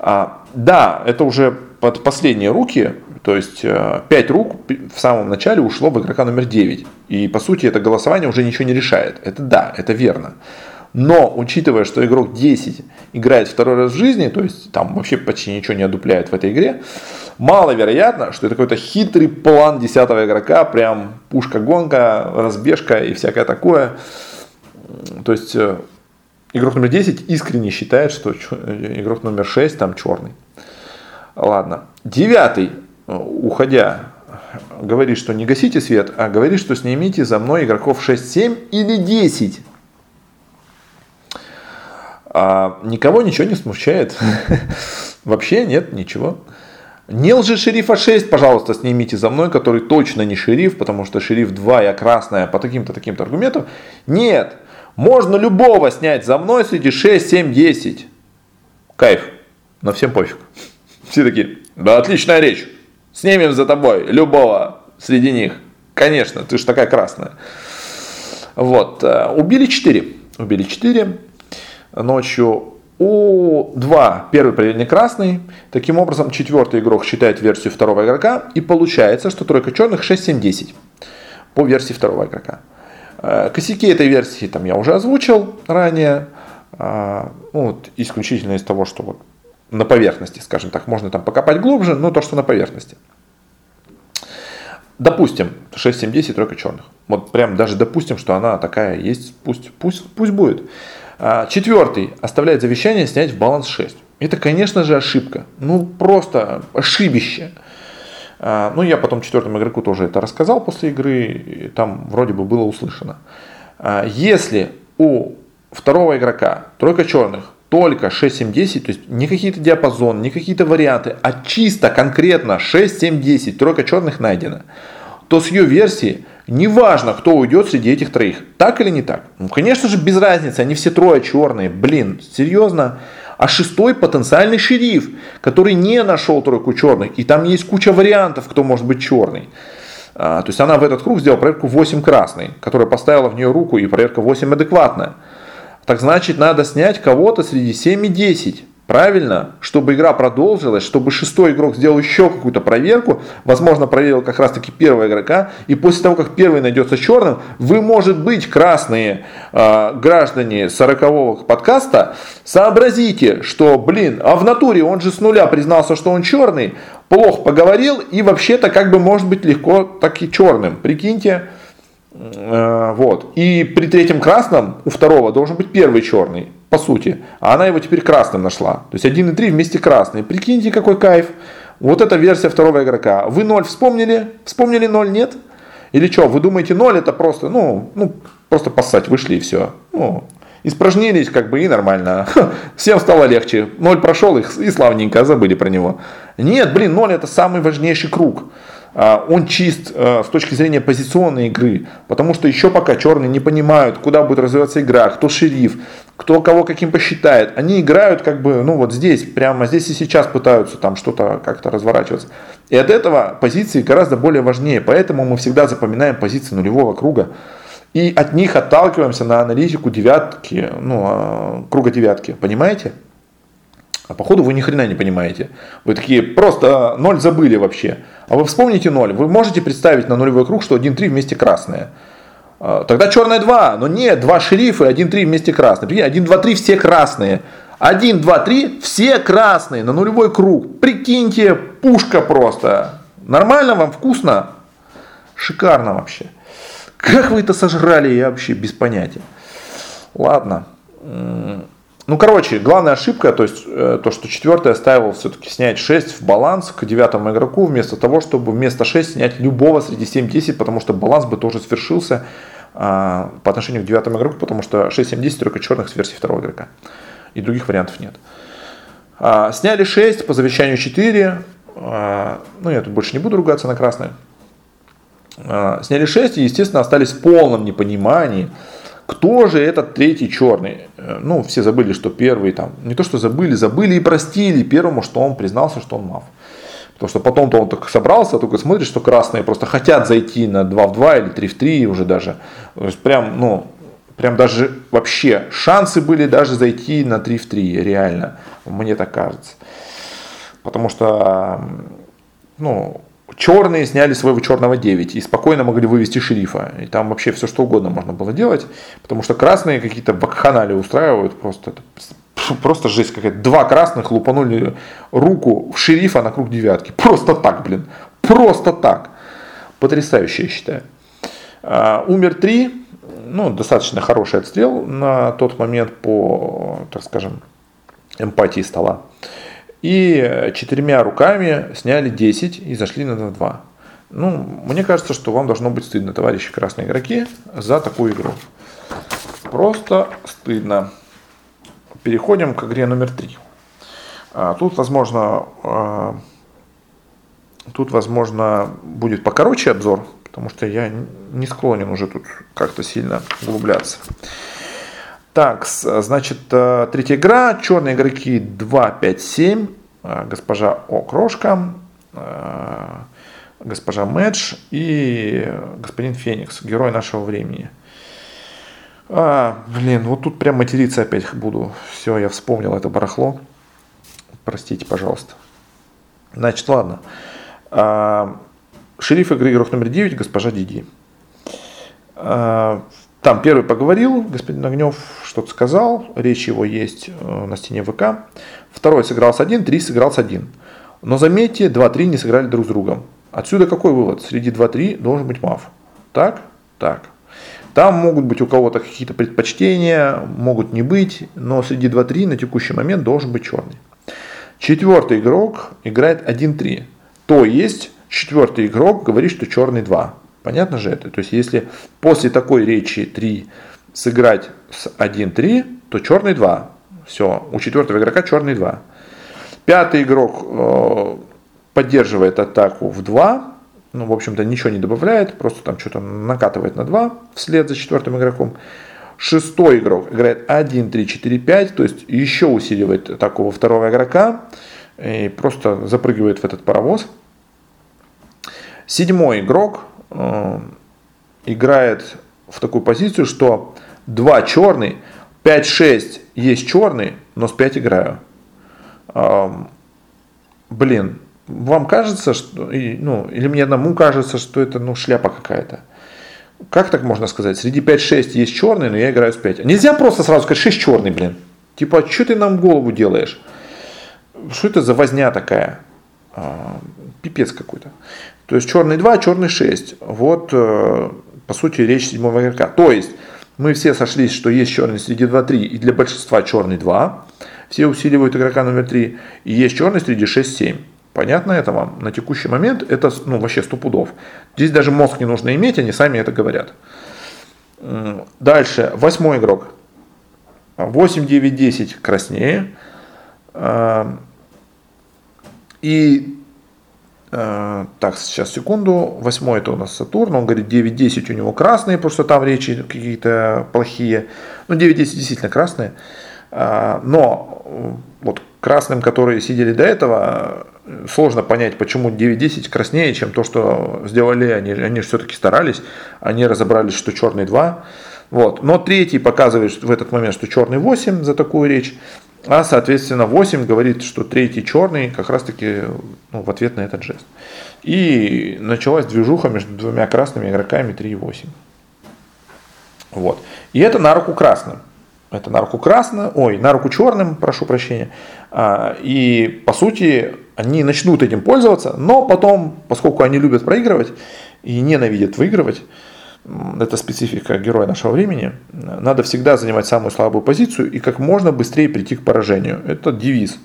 А, да, это уже под последние руки, то есть э, 5 рук в самом начале ушло в игрока номер 9. И по сути это голосование уже ничего не решает. Это да, это верно. Но, учитывая, что игрок 10 играет второй раз в жизни, то есть там вообще почти ничего не одупляет в этой игре, маловероятно, что это какой-то хитрый план 10 игрока, прям пушка-гонка, разбежка и всякое такое. То есть э, игрок номер 10 искренне считает, что игрок номер 6 там черный. Ладно. Девятый, э, уходя, говорит, что не гасите свет, а говорит, что снимите за мной игроков 6, 7 или 10. А никого ничего не смущает. Вообще нет ничего. Не лжи шерифа 6, пожалуйста, снимите за мной, который точно не шериф, потому что шериф 2, я красная по таким-то, таким-то аргументам. Нет, можно любого снять за мной среди 6, 7, 10. Кайф, но всем пофиг. Все такие, да отличная речь, снимем за тобой любого среди них. Конечно, ты же такая красная. Вот, э, убили 4. Убили 4 ночью. У 2 первый проверенный красный. Таким образом, четвертый игрок считает версию второго игрока. И получается, что тройка черных 6, 7, 10 по версии второго игрока. Э, косяки этой версии там я уже озвучил ранее. А, ну, вот, исключительно из того, что вот на поверхности, скажем так, можно там покопать глубже, но то, что на поверхности. Допустим, 6, 7, 10 тройка черных. Вот прям даже допустим, что она такая есть, пусть, пусть, пусть будет. А, четвертый оставляет завещание снять в баланс 6. Это, конечно же, ошибка. Ну, просто ошибище. А, ну, я потом четвертому игроку тоже это рассказал после игры, там вроде бы было услышано. А, если у второго игрока тройка черных только 6, 7, 10, то есть не какие-то диапазон, не какие-то варианты, а чисто конкретно 6, 7, 10, тройка черных найдена, то с ее версии Неважно, кто уйдет среди этих троих. Так или не так? Ну, конечно же, без разницы. Они все трое черные. Блин, серьезно? А шестой потенциальный шериф, который не нашел тройку черных. И там есть куча вариантов, кто может быть черный. А, то есть она в этот круг сделала проверку 8 красный, которая поставила в нее руку, и проверка 8 адекватная. Так значит, надо снять кого-то среди 7 и 10. Правильно, чтобы игра продолжилась, чтобы шестой игрок сделал еще какую-то проверку, возможно, проверил как раз таки первого игрока, и после того, как первый найдется черным, вы, может быть, красные э, граждане 40-го подкаста, сообразите, что, блин, а в натуре он же с нуля признался, что он черный, плохо поговорил, и вообще-то как бы может быть легко так и черным. Прикиньте, э, вот. И при третьем красном у второго должен быть первый черный по сути. А она его теперь красным нашла. То есть 1 и 3 вместе красные. Прикиньте, какой кайф. Вот эта версия второго игрока. Вы 0 вспомнили? Вспомнили 0, нет? Или что, вы думаете 0 это просто, ну, ну просто поссать, вышли и все. Ну, испражнились как бы и нормально. Всем стало легче. 0 прошел их и славненько, забыли про него. Нет, блин, 0 это самый важнейший круг. А, он чист э, с точки зрения позиционной игры, потому что еще пока черные не понимают, куда будет развиваться игра, кто шериф, кто кого каким посчитает. Они играют как бы, ну вот здесь, прямо здесь и сейчас пытаются там что-то как-то разворачиваться. И от этого позиции гораздо более важнее, поэтому мы всегда запоминаем позиции нулевого круга. И от них отталкиваемся на аналитику девятки, ну, а, круга девятки, понимаете? А походу вы ни хрена не понимаете. Вы такие просто ноль забыли вообще. А вы вспомните ноль. Вы можете представить на нулевой круг, что 1-3 вместе красное. А, тогда черное 2. Но нет, два шерифа и 1-3 вместе красные. 1, 2, 3 все красные. 1, 2, 3 все красные на нулевой круг. Прикиньте, пушка просто. Нормально вам, вкусно? Шикарно вообще. Как вы это сожрали, я вообще без понятия. Ладно. Ну, короче, главная ошибка, то есть э, то, что четвертый оставил все-таки снять 6 в баланс к девятому игроку, вместо того, чтобы вместо 6 снять любого среди 7-10, потому что баланс бы тоже свершился а, по отношению к девятому игроку, потому что 6-7-10 только черных с версии второго игрока. И других вариантов нет. А, сняли 6 по завещанию 4. А, ну, я тут больше не буду ругаться на красное. А, сняли 6 и, естественно, остались в полном непонимании, кто же этот третий черный? Э, ну, все забыли, что первый там, не то что забыли, забыли и простили первому, что он признался, что он мав. Потому что потом-то он так собрался, только смотрит, что красные просто хотят зайти на 2 в 2 или 3 в 3 уже даже. То есть прям, ну, прям даже вообще шансы были даже зайти на 3 в 3, реально. Мне так кажется. Потому что, ну, черные сняли своего черного 9 и спокойно могли вывести шерифа. И там вообще все что угодно можно было делать, потому что красные какие-то бакханали устраивают просто. Это просто жесть какая-то. Два красных лупанули руку в шерифа на круг девятки. Просто так, блин. Просто так. Потрясающе, я считаю. А, умер три. Ну, достаточно хороший отстрел на тот момент по, так скажем, эмпатии стола. И четырьмя руками сняли 10 и зашли на 2. Ну, мне кажется, что вам должно быть стыдно, товарищи красные игроки, за такую игру. Просто стыдно. Переходим к игре номер 3. А, тут, возможно, а, тут, возможно, будет покороче обзор, потому что я не склонен уже тут как-то сильно углубляться. Так, значит, э, третья игра. Черные игроки 2, 5, 7. Госпожа Окрошка, э, госпожа Мэдж и господин Феникс, герой нашего времени. А, блин, вот тут прям материться опять буду. Все, я вспомнил это барахло. Простите, пожалуйста. Значит, ладно. А, шериф игры игрок номер 9, госпожа Диди. А, там первый поговорил, господин Огнев что-то сказал, речь его есть э, на стене ВК. Второй сыграл с один, три сыграл с один. Но заметьте, 2-3 не сыграли друг с другом. Отсюда какой вывод? Среди 2-3 должен быть мав. Так? Так. Там могут быть у кого-то какие-то предпочтения, могут не быть, но среди 2-3 на текущий момент должен быть черный. Четвертый игрок играет 1-3. То есть четвертый игрок говорит, что черный 2. Понятно же это? То есть, если после такой речи 3 сыграть с 1-3, то черный 2. Все, у четвертого игрока черный 2. Пятый игрок э, поддерживает атаку в 2. Ну, в общем-то, ничего не добавляет, просто там что-то накатывает на 2 вслед за четвертым игроком. Шестой игрок играет 1, 3, 4, 5, то есть еще усиливает атаку во второго игрока и просто запрыгивает в этот паровоз. Седьмой игрок играет в такую позицию, что 2 черный, 5-6 есть черный, но с 5 играю. блин, вам кажется, что, ну, или мне одному кажется, что это, ну, шляпа какая-то. Как так можно сказать? Среди 5-6 есть черный, но я играю с 5. Нельзя просто сразу сказать 6 черный, блин. Типа, а что ты нам голову делаешь? Что это за возня такая? Пипец какой-то. То есть черный 2, черный 6. Вот, э, по сути, речь седьмого игрока. То есть, мы все сошлись, что есть черный среди 2-3, и для большинства черный 2. Все усиливают игрока номер 3. И есть черный среди 6-7. Понятно это вам? На текущий момент это ну, вообще сто пудов. Здесь даже мозг не нужно иметь, они сами это говорят. Дальше, восьмой игрок. 8, 9, 10 краснее. А, и так, сейчас секунду. Восьмой это у нас Сатурн. Он говорит 9, 10 у него красные, потому что там речи какие-то плохие. Ну, 9, 10 действительно красные. А, но вот красным, которые сидели до этого, сложно понять, почему 9-10 краснее, чем то, что сделали они. Они все-таки старались, они разобрались, что черный 2. Вот. Но третий показывает в этот момент, что черный 8 за такую речь, а соответственно 8 говорит, что третий черный как раз таки ну, в ответ на этот жест. И началась движуха между двумя красными игроками 3 и 8. Вот. И это на руку красным. Это на руку красным, ой, на руку черным, прошу прощения. А, и по сути они начнут этим пользоваться, но потом, поскольку они любят проигрывать и ненавидят выигрывать, это специфика героя нашего времени, надо всегда занимать самую слабую позицию и как можно быстрее прийти к поражению. Это девиз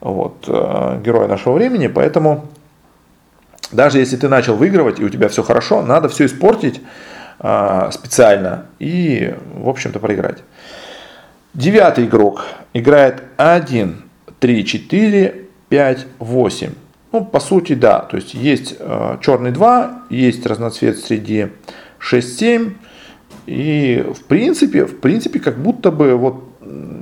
вот, э, героя нашего времени, поэтому даже если ты начал выигрывать и у тебя все хорошо, надо все испортить э, специально и, в общем-то, проиграть. Девятый игрок играет 1, 3, 4, 5, 8. Ну, по сути, да. То есть есть э, черный 2, есть разноцвет среди 6, 7. И в принципе, в принципе, как будто бы вот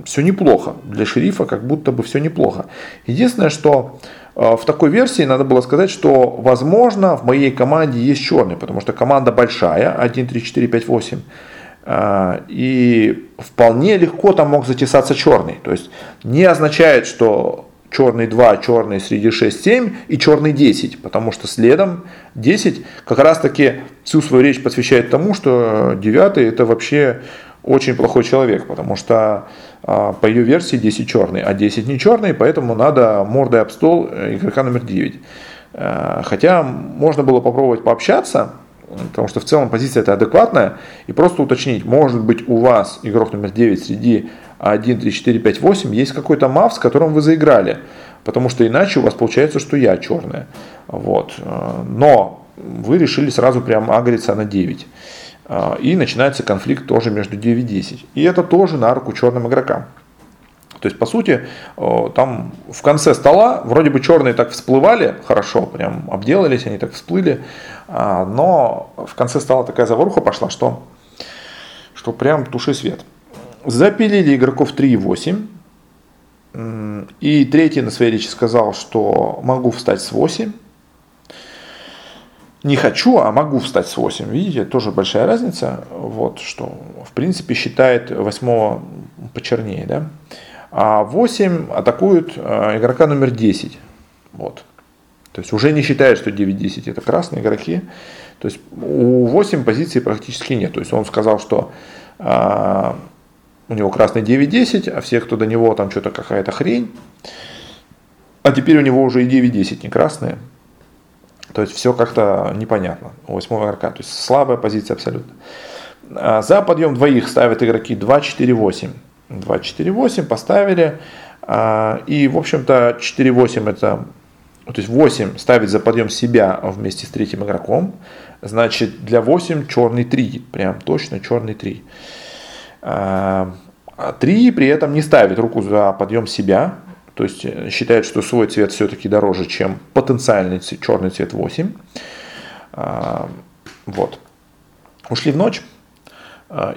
все неплохо. Для шерифа как будто бы все неплохо. Единственное, что э, в такой версии надо было сказать, что возможно в моей команде есть черный, потому что команда большая, 1, 3, 4, 5, 8. А, и вполне легко там мог затесаться черный. То есть не означает, что черный 2, черный среди 6-7 и черный 10, потому что следом 10 как раз таки всю свою речь посвящает тому, что 9 это вообще очень плохой человек, потому что а, по ее версии 10 черный, а 10 не черный, поэтому надо мордой об стол игрока номер 9. А, хотя можно было попробовать пообщаться, потому что в целом позиция это адекватная, и просто уточнить, может быть у вас игрок номер 9 среди 1, 3, 4, 5, 8 есть какой-то мав, с которым вы заиграли, потому что иначе у вас получается, что я черная. Вот. Но вы решили сразу прям агриться на 9. И начинается конфликт тоже между 9 и 10. И это тоже на руку черным игрокам. То есть, по сути, там в конце стола вроде бы черные так всплывали хорошо, прям обделались, они так всплыли, а, но в конце стола такая заваруха пошла, что, что прям туши свет. Запилили игроков 3 и 8. И третий на своей речи сказал, что могу встать с 8. Не хочу, а могу встать с 8. Видите, тоже большая разница. Вот, что в принципе считает восьмого почернее. Да? А 8 атакуют э, игрока номер 10. Вот. То есть уже не считает, что 9-10 это красные игроки. То есть у 8 позиций практически нет. То есть он сказал, что а, у него красный 9-10, а все, кто до него, там что-то какая-то хрень. А теперь у него уже и 9-10 не красные. То есть все как-то непонятно у 8 игрока. То есть слабая позиция абсолютно. А за подъем двоих ставят игроки 2-4-8. 2-4-8 поставили. А, и, в общем-то, 4-8 это... То есть 8 ставить за подъем себя вместе с третьим игроком. Значит, для 8 черный 3. Прям точно черный 3. 3 а, при этом не ставит руку за подъем себя. То есть э, считает, что свой цвет все-таки дороже, чем потенциальный черный цвет 8. Вот. Ушли в ночь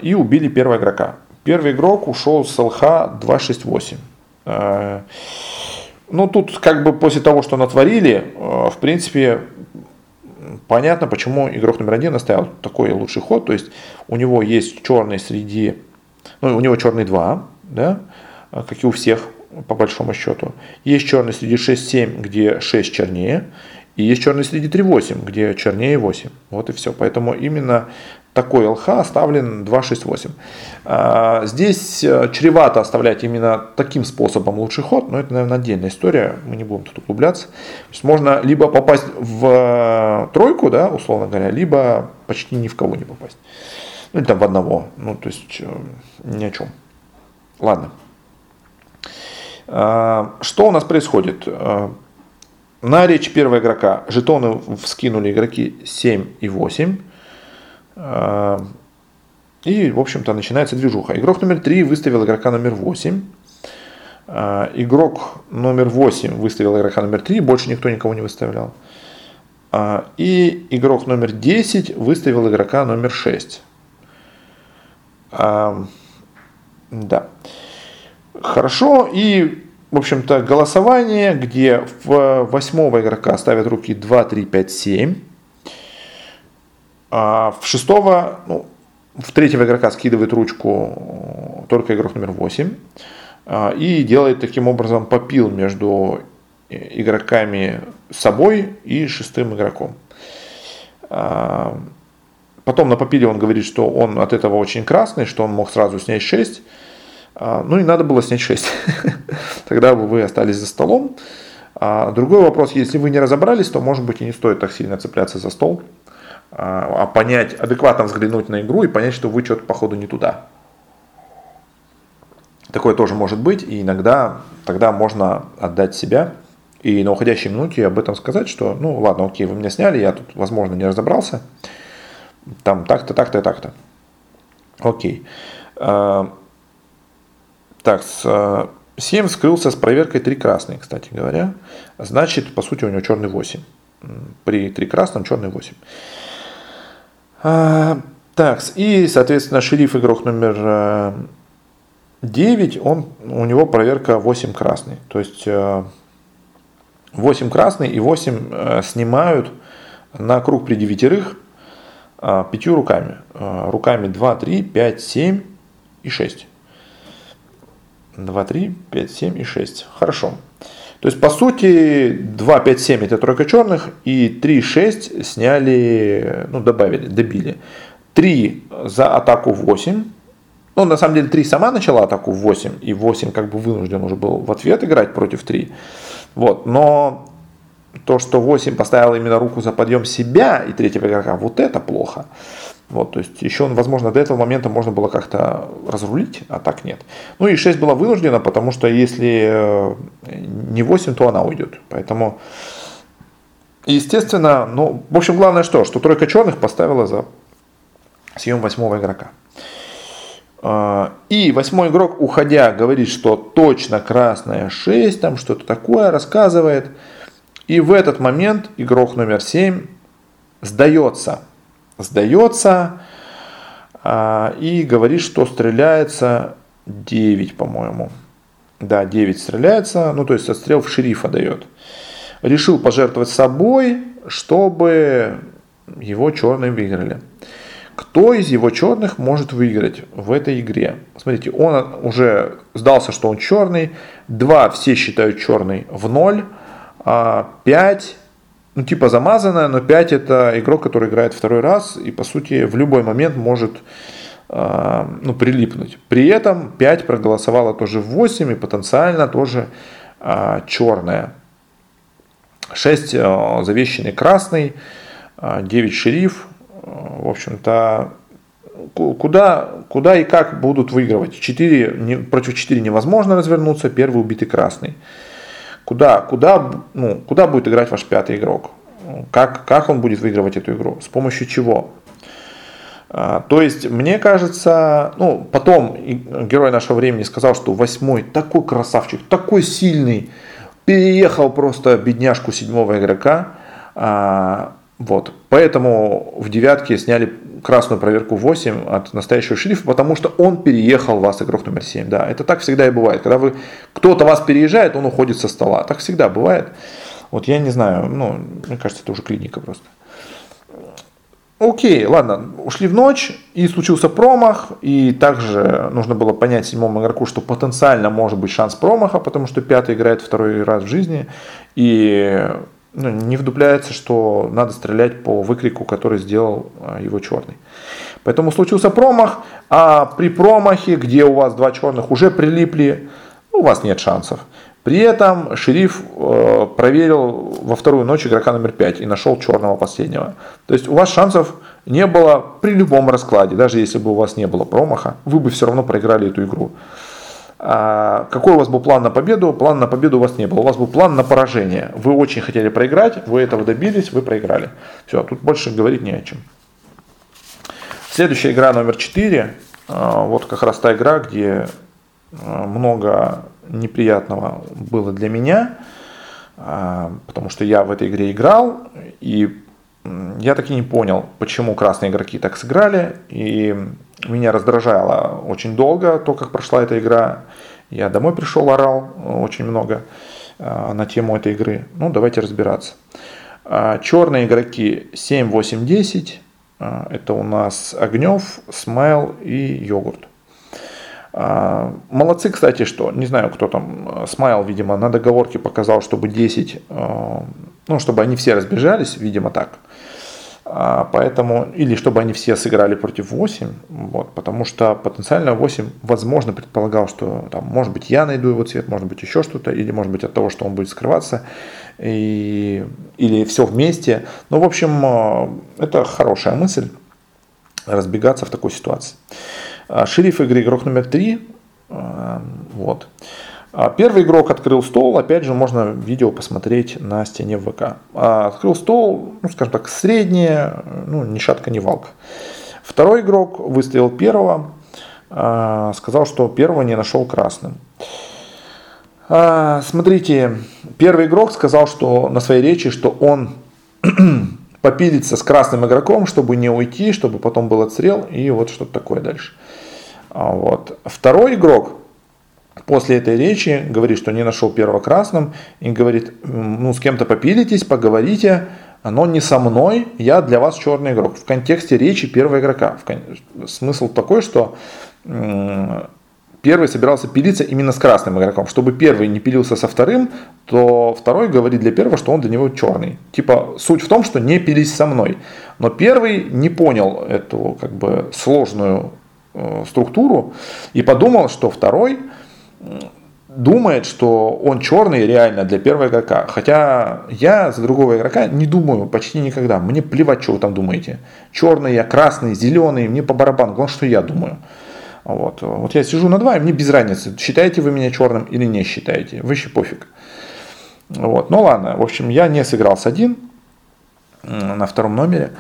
и убили первого игрока. Первый игрок ушел с ЛХ 268. Э, ну, тут как бы после того, что натворили, в принципе, понятно, почему игрок номер один оставил такой лучший ход. То есть у него есть черный среди, ну, у него черный 2, да, как и у всех по большому счету. Есть черный среди 6-7, где 6 чернее. И есть черный среди 3-8, где чернее 8. Вот и все. Поэтому именно такой ЛХ оставлен 2.6.8. А, здесь э, чревато оставлять именно таким способом лучший ход, но это, наверное, отдельная история, мы не будем тут углубляться. То есть можно либо попасть в э, тройку, да, условно говоря, либо почти ни в кого не попасть. Ну, или там в одного, ну, то есть э, ни о чем. Ладно. А, что у нас происходит? На речь первого игрока жетоны вскинули игроки 7 и 8. А, и, в общем-то, начинается движуха. Игрок номер 3 выставил игрока номер 8. А, игрок номер 8 выставил игрока номер 3, больше никто никого не выставлял. И игрок номер 10 выставил игрока номер 6. Да. Хорошо. И, в общем-то, голосование, где в восьмого игрока ставят руки 2, 3, 5, 7. А в шестого, ну, в третьего игрока скидывает ручку только игрок номер 8 а, и делает таким образом попил между игроками собой и шестым игроком. А, потом на попиле он говорит, что он от этого очень красный, что он мог сразу снять 6. А, ну и надо было снять 6. Тогда бы вы остались за столом. Другой вопрос, если вы не разобрались, то может быть и не стоит так сильно цепляться за стол а понять, адекватно взглянуть на игру и понять, что вы что-то походу не туда. Такое тоже может быть, и иногда тогда можно отдать себя и на уходящей минуте об этом сказать, что, ну ладно, окей, вы меня сняли, я тут, возможно, не разобрался, там так-то, так-то так-то. Окей. А, так, с 7 скрылся с проверкой 3 красные, кстати говоря. Значит, по сути, у него черный 8. При 3 красном черный 8. А, так, и, соответственно, шериф игрок номер 9, э, он, у него проверка 8 красный. То есть 8 э, красный и 8 э, снимают на круг при девятерых пятью руками. Руками 2, 3, 5, 7 и 6. 2, 3, 5, 7 и 6. Хорошо. То есть, по сути, 2, 5, 7 это тройка черных, и 3, 6 сняли, ну, добавили, добили. 3 за атаку 8. Ну, на самом деле, 3 сама начала атаку в 8, и 8 как бы вынужден уже был в ответ играть против 3. Вот, но то, что 8 поставил именно руку за подъем себя и третьего игрока, вот это плохо. Вот, то есть еще, возможно, до этого момента можно было как-то разрулить, а так нет. Ну и 6 была вынуждена, потому что если э, не 8, то она уйдет. Поэтому, естественно, ну, в общем, главное что, что тройка черных поставила за съем восьмого игрока. А, и восьмой игрок, уходя, говорит, что точно красная 6, там что-то такое рассказывает. И в этот момент игрок номер 7 сдается – сдается а, и говорит, что стреляется 9, по-моему. Да, 9 стреляется, ну то есть отстрел в шерифа дает. Решил пожертвовать собой, чтобы его черные выиграли. Кто из его черных может выиграть в этой игре? Смотрите, он уже сдался, что он черный. Два все считают черный в ноль. А пять ну, типа замазанная, но 5 это игрок, который играет второй раз и, по сути, в любой момент может э, ну, прилипнуть. При этом 5 проголосовало тоже в 8 и потенциально тоже э, черная. 6 э, завещанный красный, э, 9 шериф. В общем-то, куда, куда и как будут выигрывать. 4, не, против 4 невозможно развернуться, первый убитый красный. Куда, куда, ну, куда будет играть ваш пятый игрок? Как, как он будет выигрывать эту игру? С помощью чего? А, то есть, мне кажется, ну, потом герой нашего времени сказал, что восьмой такой красавчик, такой сильный, переехал просто бедняжку седьмого игрока. А, вот. Поэтому в девятке сняли красную проверку 8 от настоящего шерифа, потому что он переехал вас, игрок номер 7. Да, это так всегда и бывает. Когда вы, кто-то вас переезжает, он уходит со стола. Так всегда бывает. Вот я не знаю, ну, мне кажется, это уже клиника просто. окей, ладно, ушли в ночь, и случился промах, и также нужно было понять седьмому игроку, что потенциально может быть шанс промаха, потому что пятый играет второй раз в жизни, и ну, не вдупляется, что надо стрелять по выкрику, который сделал а, его черный. Поэтому случился промах, а при промахе, где у вас два черных уже прилипли, у вас нет шансов. При этом шериф э, проверил во вторую ночь игрока номер 5 и нашел черного последнего. То есть у вас шансов не было при любом раскладе, даже если бы у вас не было промаха, вы бы все равно проиграли эту игру. А какой у вас был план на победу? План на победу у вас не было. У вас был план на поражение. Вы очень хотели проиграть, вы этого добились, вы проиграли. Все, тут больше говорить не о чем. Следующая игра номер 4. А, вот как раз та игра, где а, много неприятного было для меня, потому что я в этой игре играл, и я так и не понял, почему красные игроки так сыграли, и меня раздражало очень долго то, как прошла эта игра. Я домой пришел, орал очень много а, на тему этой игры. Ну, давайте разбираться. Черные игроки 7, 8, 10. Это у нас Огнев, Смайл и Йогурт. А, молодцы, кстати, что, не знаю, кто там, Смайл, видимо, на договорке показал, чтобы 10, а, ну, чтобы они все разбежались, видимо, так. А, поэтому, или чтобы они все сыграли против 8, вот, потому что потенциально 8, возможно, предполагал, что там, может быть, я найду его цвет, может быть, еще что-то, или может быть от того, что он будет скрываться, и, или все вместе. Ну, в общем, это хорошая мысль, разбегаться в такой ситуации. А, шериф игры игрок номер три. А, вот. А, первый игрок открыл стол, опять же, можно видео посмотреть на стене в ВК. Открыл стол, ну, скажем так, среднее, ну, ни шатка, ни валка. Второй игрок выставил первого, сказал, что первого не нашел красным. Смотрите, первый игрок сказал, что на своей речи, что он попилиться с красным игроком, чтобы не уйти, чтобы потом был отстрел и вот что-то такое дальше. А вот. Второй игрок после этой речи говорит, что не нашел первого красным и говорит, ну с кем-то попилитесь, поговорите, но не со мной, я для вас черный игрок. В контексте речи первого игрока. Смысл такой, что первый собирался пилиться именно с красным игроком. Чтобы первый не пилился со вторым, то второй говорит для первого, что он для него черный. Типа суть в том, что не пились со мной. Но первый не понял эту как бы сложную э, структуру и подумал, что второй думает, что он черный реально для первого игрока. Хотя я за другого игрока не думаю почти никогда. Мне плевать, что вы там думаете. Черный я, красный, зеленый, мне по барабану. Главное, что я думаю. Вот. вот я сижу на два, и мне без разницы, считаете вы меня черным или не считаете. Вообще пофиг. Вот. Ну ладно, в общем, я не сыграл с один на втором номере.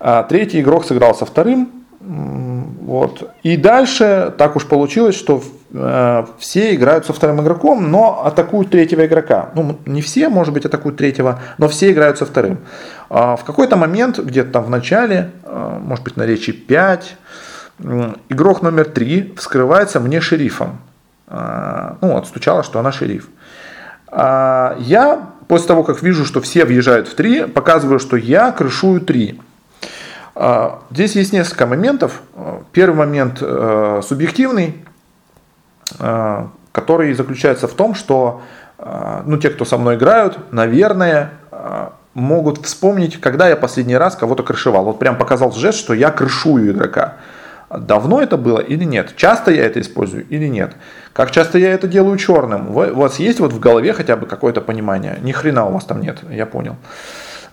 А третий игрок сыграл со вторым. Вот. И дальше так уж получилось, что э, все играют со вторым игроком, но атакуют третьего игрока. Ну, не все, может быть, атакуют третьего, но все играют со вторым. Э, в какой-то момент, где-то там в начале, э, может быть, на речи 5, игрок номер 3 вскрывается мне шерифом. А, ну, отстучало, что она шериф. А, я после того, как вижу, что все въезжают в 3, показываю, что я крышую 3 здесь есть несколько моментов. Первый момент э, субъективный, который заключается в том, что ну, те, кто со мной играют, наверное, могут вспомнить, когда я последний раз кого-то крышевал. Вот прям показал жест, что я крышую игрока. Давно это было или нет? Часто я это использую или нет? Как часто я это делаю черным? У вас есть вот в голове хотя бы какое-то понимание? Ни хрена у вас там нет, я понял.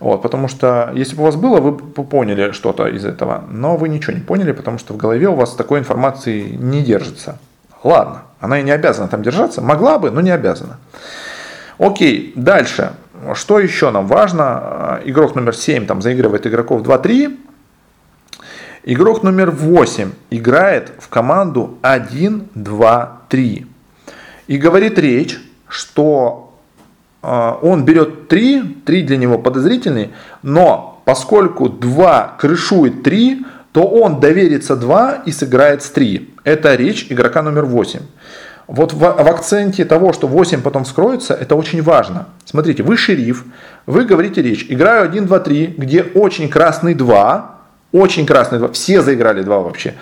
Вот, потому что если бы у вас было, вы бы поняли что-то из этого. Но вы ничего не поняли, потому что в голове у вас такой информации не держится. Ладно, она и не обязана там держаться. Могла бы, но не обязана. Окей, дальше. Что еще нам важно? Игрок номер 7 там заигрывает игроков 2-3. Игрок номер 8 играет в команду 1, 2, 3. И говорит речь, что он берет 3, 3 для него подозрительный, но поскольку 2 крышует 3, то он доверится 2 и сыграет с 3. Это речь игрока номер 8. Вот в, в акценте того, что 8 потом скроется, это очень важно. Смотрите, вы шериф, вы говорите речь, играю 1, 2, 3, где очень красный 2, Очень красный 2. Все заиграли 2 вообще.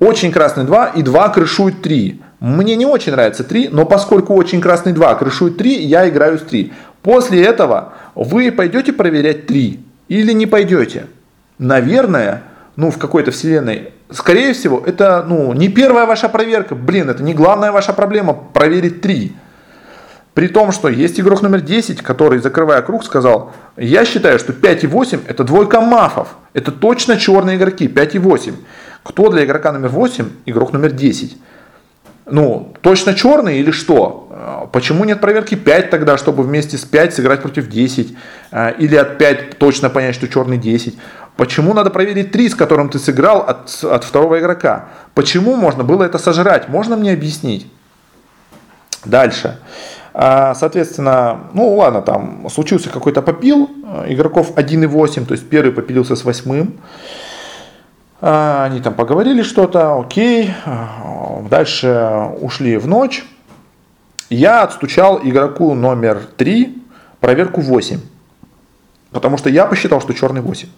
Очень красный 2 и 2 крышует 3. Мне не очень нравится 3, но поскольку очень красный 2 крышует 3, я играю с 3. После этого вы пойдете проверять 3 или не пойдете? Наверное, ну в какой-то вселенной, скорее всего, это ну, не первая ваша проверка. Блин, это не главная ваша проблема проверить 3. При том, что есть игрок номер 10, который, закрывая круг, сказал, я считаю, что 5 и 8 это двойка мафов. Это точно черные игроки, 5 и 8. Кто для игрока номер 8 игрок номер 10? Ну, точно черный или что? А, почему нет проверки 5 тогда, чтобы вместе с 5 сыграть против 10? А, или от 5 точно понять, что черный 10? Почему надо проверить 3, с которым ты сыграл от, от второго игрока? Почему можно было это сожрать? Можно мне объяснить? Дальше. А, соответственно, ну ладно, там случился какой-то попил, игроков 1,8, то есть первый попилился с восьмым. А, они там поговорили что-то, окей. Дальше ушли в ночь. Я отстучал игроку номер 3 проверку 8. Потому что я посчитал, что черный 8.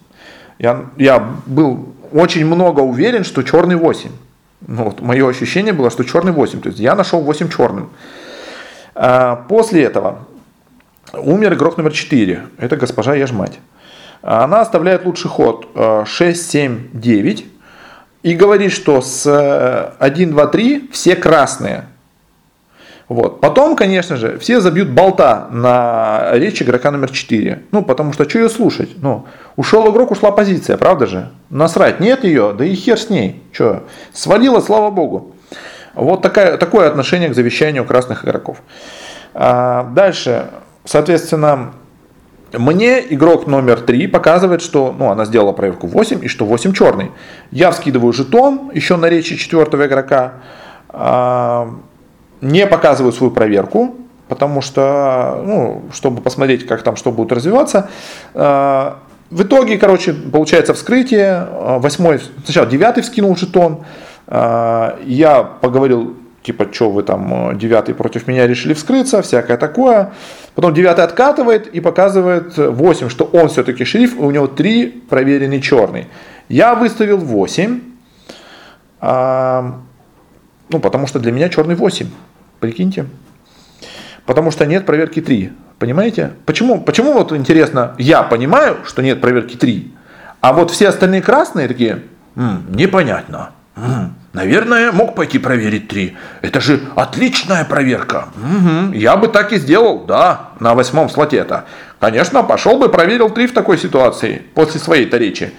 Я, я был очень много уверен, что черный 8. Ну, вот, мое ощущение было, что черный 8. То есть я нашел 8 черным. А, после этого умер игрок номер 4. Это госпожа Ежмать. Она оставляет лучший ход 6, 7, 9 и говорит, что с 1, 2, 3 все красные. Вот. Потом, конечно же, все забьют болта на речь игрока номер 4. Ну, потому что что ее слушать? Ну, ушел игрок, ушла позиция, правда же? Насрать, нет ее, да и хер с ней. Че, свалила, слава богу. Вот такая, такое отношение к завещанию красных игроков. А, дальше, соответственно, мне игрок номер 3 показывает, что ну, она сделала проверку 8 и что 8 черный. Я вскидываю жетон еще на речи четвертого игрока. А, не показываю свою проверку, потому что, ну, чтобы посмотреть, как там что будет развиваться. А, в итоге, короче, получается вскрытие. Восьмой, сначала девятый вскинул жетон. А, я поговорил типа, что вы там, э, девятый против меня решили вскрыться, всякое такое. Потом девятый откатывает и показывает 8, что он все-таки шериф, у него 3 проверенный черный. Я выставил 8, а, ну, потому что для меня черный 8, прикиньте. Потому что нет проверки 3, понимаете? Почему, почему вот интересно, я понимаю, что нет проверки 3, а вот все остальные красные такие, м-м, непонятно. М-м, Наверное, мог пойти проверить три. Это же отличная проверка. Угу, я бы так и сделал, да, на восьмом слоте это. Конечно, пошел бы, проверил три в такой ситуации, после своей-то речи.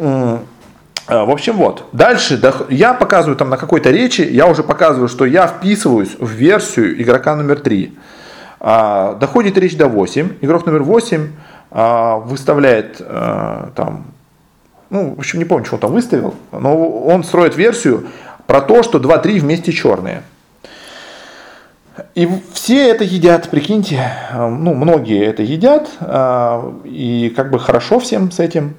А, в общем, вот. Дальше я показываю там на какой-то речи, я уже показываю, что я вписываюсь в версию игрока номер 3. А, доходит речь до 8. Игрок номер 8 а, выставляет там ну, в общем, не помню, что там выставил, но он строит версию про то, что 2-3 вместе черные. И все это едят, прикиньте, ну, многие это едят, а, и как бы хорошо всем с этим.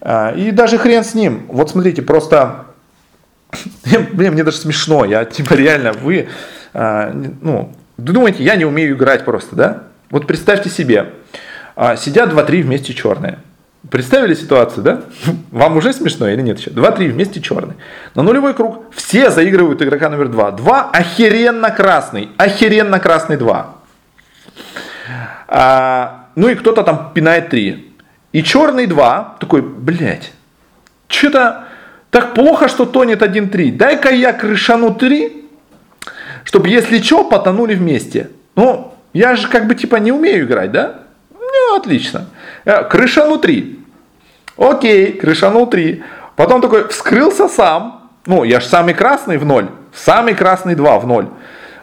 А, и даже хрен с ним. Вот смотрите, просто, блин, мне даже смешно, я типа реально, вы, ну, думаете, я не умею играть просто, да? Вот представьте себе, сидят 2-3 вместе черные. Представили ситуацию, да? Вам уже смешно или нет еще? 2-3 вместе черный. На нулевой круг все заигрывают игрока номер 2. 2 охеренно красный. Охеренно красный 2. А, ну и кто-то там пинает 3. И черный 2 такой, блядь, что-то так плохо, что тонет 1-3. Дай-ка я крышану 3, чтобы если что, потонули вместе. Ну, я же как бы типа не умею играть, да? Ну, отлично. Э, крыша внутри. Окей, крыша внутри. Потом такой вскрылся сам. Ну, я же самый красный в ноль. Самый красный 2 в ноль.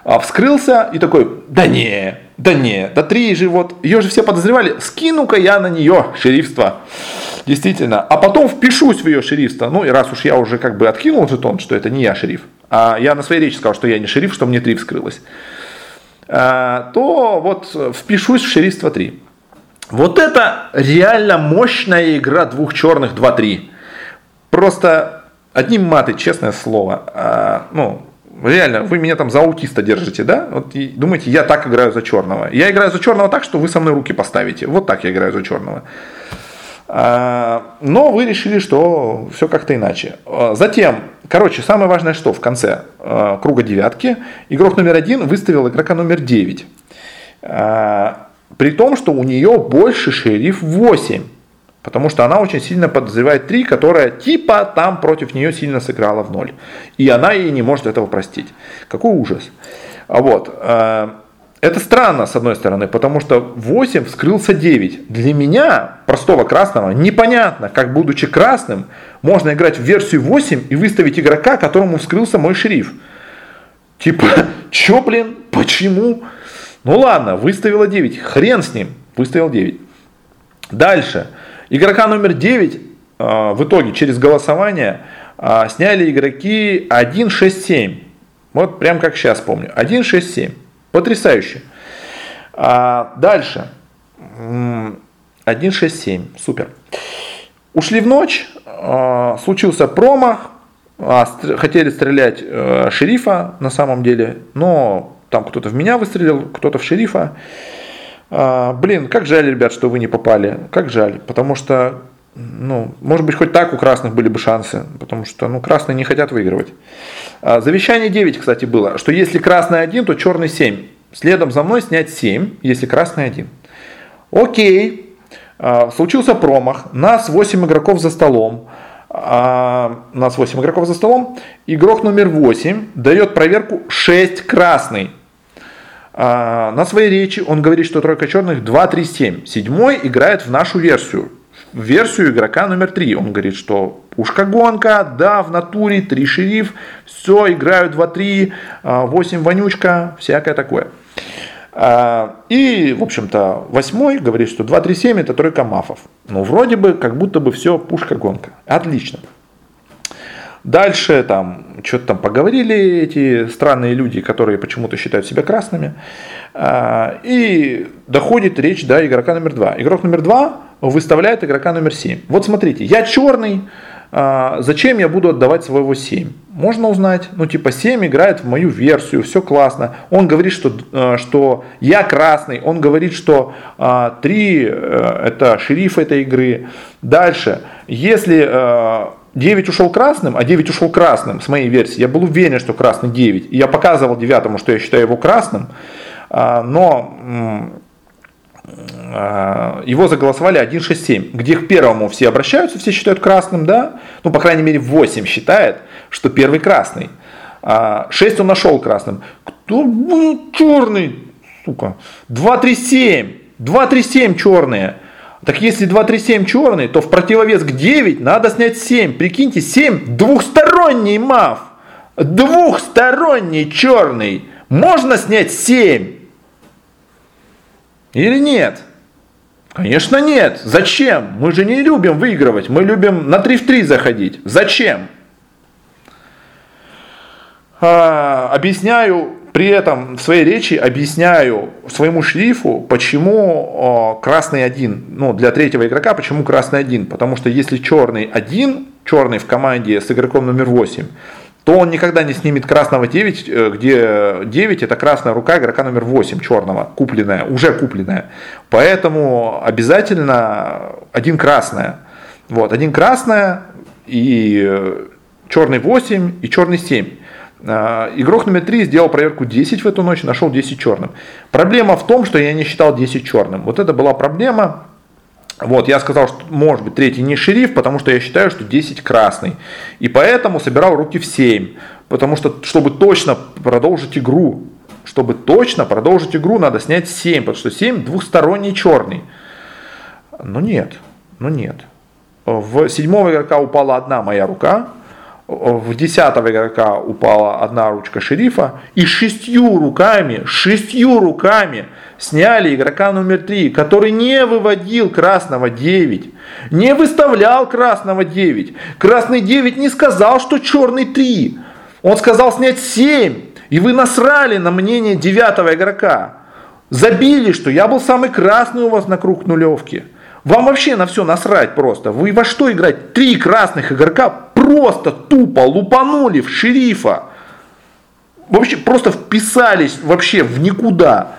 А вскрылся и такой, да не, да не, да три же вот, ее же все подозревали, скину-ка я на нее шерифство. Действительно. А потом впишусь в ее шерифство. Ну и раз уж я уже как бы откинул жетон, что это не я шериф, а я на своей речи сказал, что я не шериф, что мне три вскрылось, а, то вот впишусь в шерифство 3. Вот это реально мощная игра двух черных 2-3. Просто одним маты, честное слово. А, ну, реально, вы меня там за аутиста держите, да? Вот и думаете, я так играю за черного. Я играю за черного так, что вы со мной руки поставите. Вот так я играю за черного. Но вы решили, что все как-то иначе. Затем, короче, самое важное, что в конце круга девятки игрок номер один выставил игрока номер девять. При том, что у нее больше шериф 8. Потому что она очень сильно подозревает 3, которая типа там против нее сильно сыграла в ноль. И она ей не может этого простить. Какой ужас. Вот. Э, это странно, с одной стороны, потому что 8 вскрылся 9. Для меня, простого красного, непонятно, как будучи красным, можно играть в версию 8 и выставить игрока, которому вскрылся мой шериф. Типа, чё, блин, почему? Ну ладно, выставила 9, хрен с ним, выставил 9. Дальше. Игрока номер 9 а, в итоге через голосование а, сняли игроки 1-6-7. Вот прям как сейчас помню. 1-6-7. Потрясающе. А дальше. 1-6-7. Супер. Ушли в ночь. А, случился промах. Хотели стрелять э, шерифа на самом деле. Но там кто-то в меня выстрелил, кто-то в шерифа. А, блин, как жаль, ребят, что вы не попали. Как жаль. Потому что, ну, может быть, хоть так у красных были бы шансы. Потому что, ну, красные не хотят выигрывать. А, завещание 9, кстати, было, что если красный 1, то черный 7. Следом за мной снять 7, если красный 1. Окей. А, случился промах. Нас 8 игроков за столом. А, нас 8 игроков за столом. Игрок номер 8 дает проверку 6 красный. А, на своей речи он говорит, что тройка черных 2-3-7. Седьмой играет в нашу версию. В версию игрока номер 3. Он говорит, что пушка гонка, да, в натуре, 3 шериф, все, играют 2-3, 8 а, вонючка, всякое такое. А, и, в общем-то, восьмой говорит, что 2-3-7 это тройка мафов. Ну, вроде бы, как будто бы все пушка-гонка. Отлично. Дальше там что-то там поговорили эти странные люди, которые почему-то считают себя красными. А, и доходит речь до игрока номер два. Игрок номер два выставляет игрока номер семь. Вот смотрите, я черный, а, зачем я буду отдавать своего 7? Можно узнать, ну типа 7 играет в мою версию, все классно. Он говорит, что, а, что я красный, он говорит, что 3 э, это шериф этой игры. Дальше, если 9 ушел красным, а 9 ушел красным с моей версии. Я был уверен, что красный 9. И я показывал девятому, что я считаю его красным. А, но а, его заголосовали 167, где к первому все обращаются, все считают красным, да? Ну, по крайней мере, 8 считает, что первый красный. 6 а, он нашел красным. Кто будет черный? Сука. 237. 237 черные. Так если 237 черный, то в противовес к 9 надо снять 7. Прикиньте, 7 двухсторонний мав. Двухсторонний черный. Можно снять 7? Или нет? Конечно нет. Зачем? Мы же не любим выигрывать. Мы любим на 3 в 3 заходить. Зачем? А, объясняю при этом в своей речи объясняю своему шрифу, почему красный один, ну для третьего игрока, почему красный один. Потому что если черный один, черный в команде с игроком номер 8, то он никогда не снимет красного 9, э, где 9 это красная рука игрока номер 8 черного, купленная, уже купленная. Поэтому обязательно один красная. Вот, один красная и э, черный 8 и черный 7. А, игрок номер 3 сделал проверку 10 в эту ночь, нашел 10 черным. Проблема в том, что я не считал 10 черным. Вот это была проблема. Вот, я сказал, что может быть третий не шериф, потому что я считаю, что 10 красный. И поэтому собирал руки в 7. Потому что, чтобы точно продолжить игру, чтобы точно продолжить игру, надо снять 7, потому что 7 двухсторонний черный. Но нет, но нет. В седьмого игрока упала одна моя рука, в десятого игрока упала одна ручка шерифа, и шестью руками, шестью руками сняли игрока номер три, который не выводил красного 9, не выставлял красного 9. Красный 9 не сказал, что черный 3. Он сказал снять 7. И вы насрали на мнение девятого игрока. Забили, что я был самый красный у вас на круг нулевки. Вам вообще на все насрать просто. Вы во что играть? Три красных игрока просто тупо лупанули в шерифа. Вообще просто вписались вообще в никуда.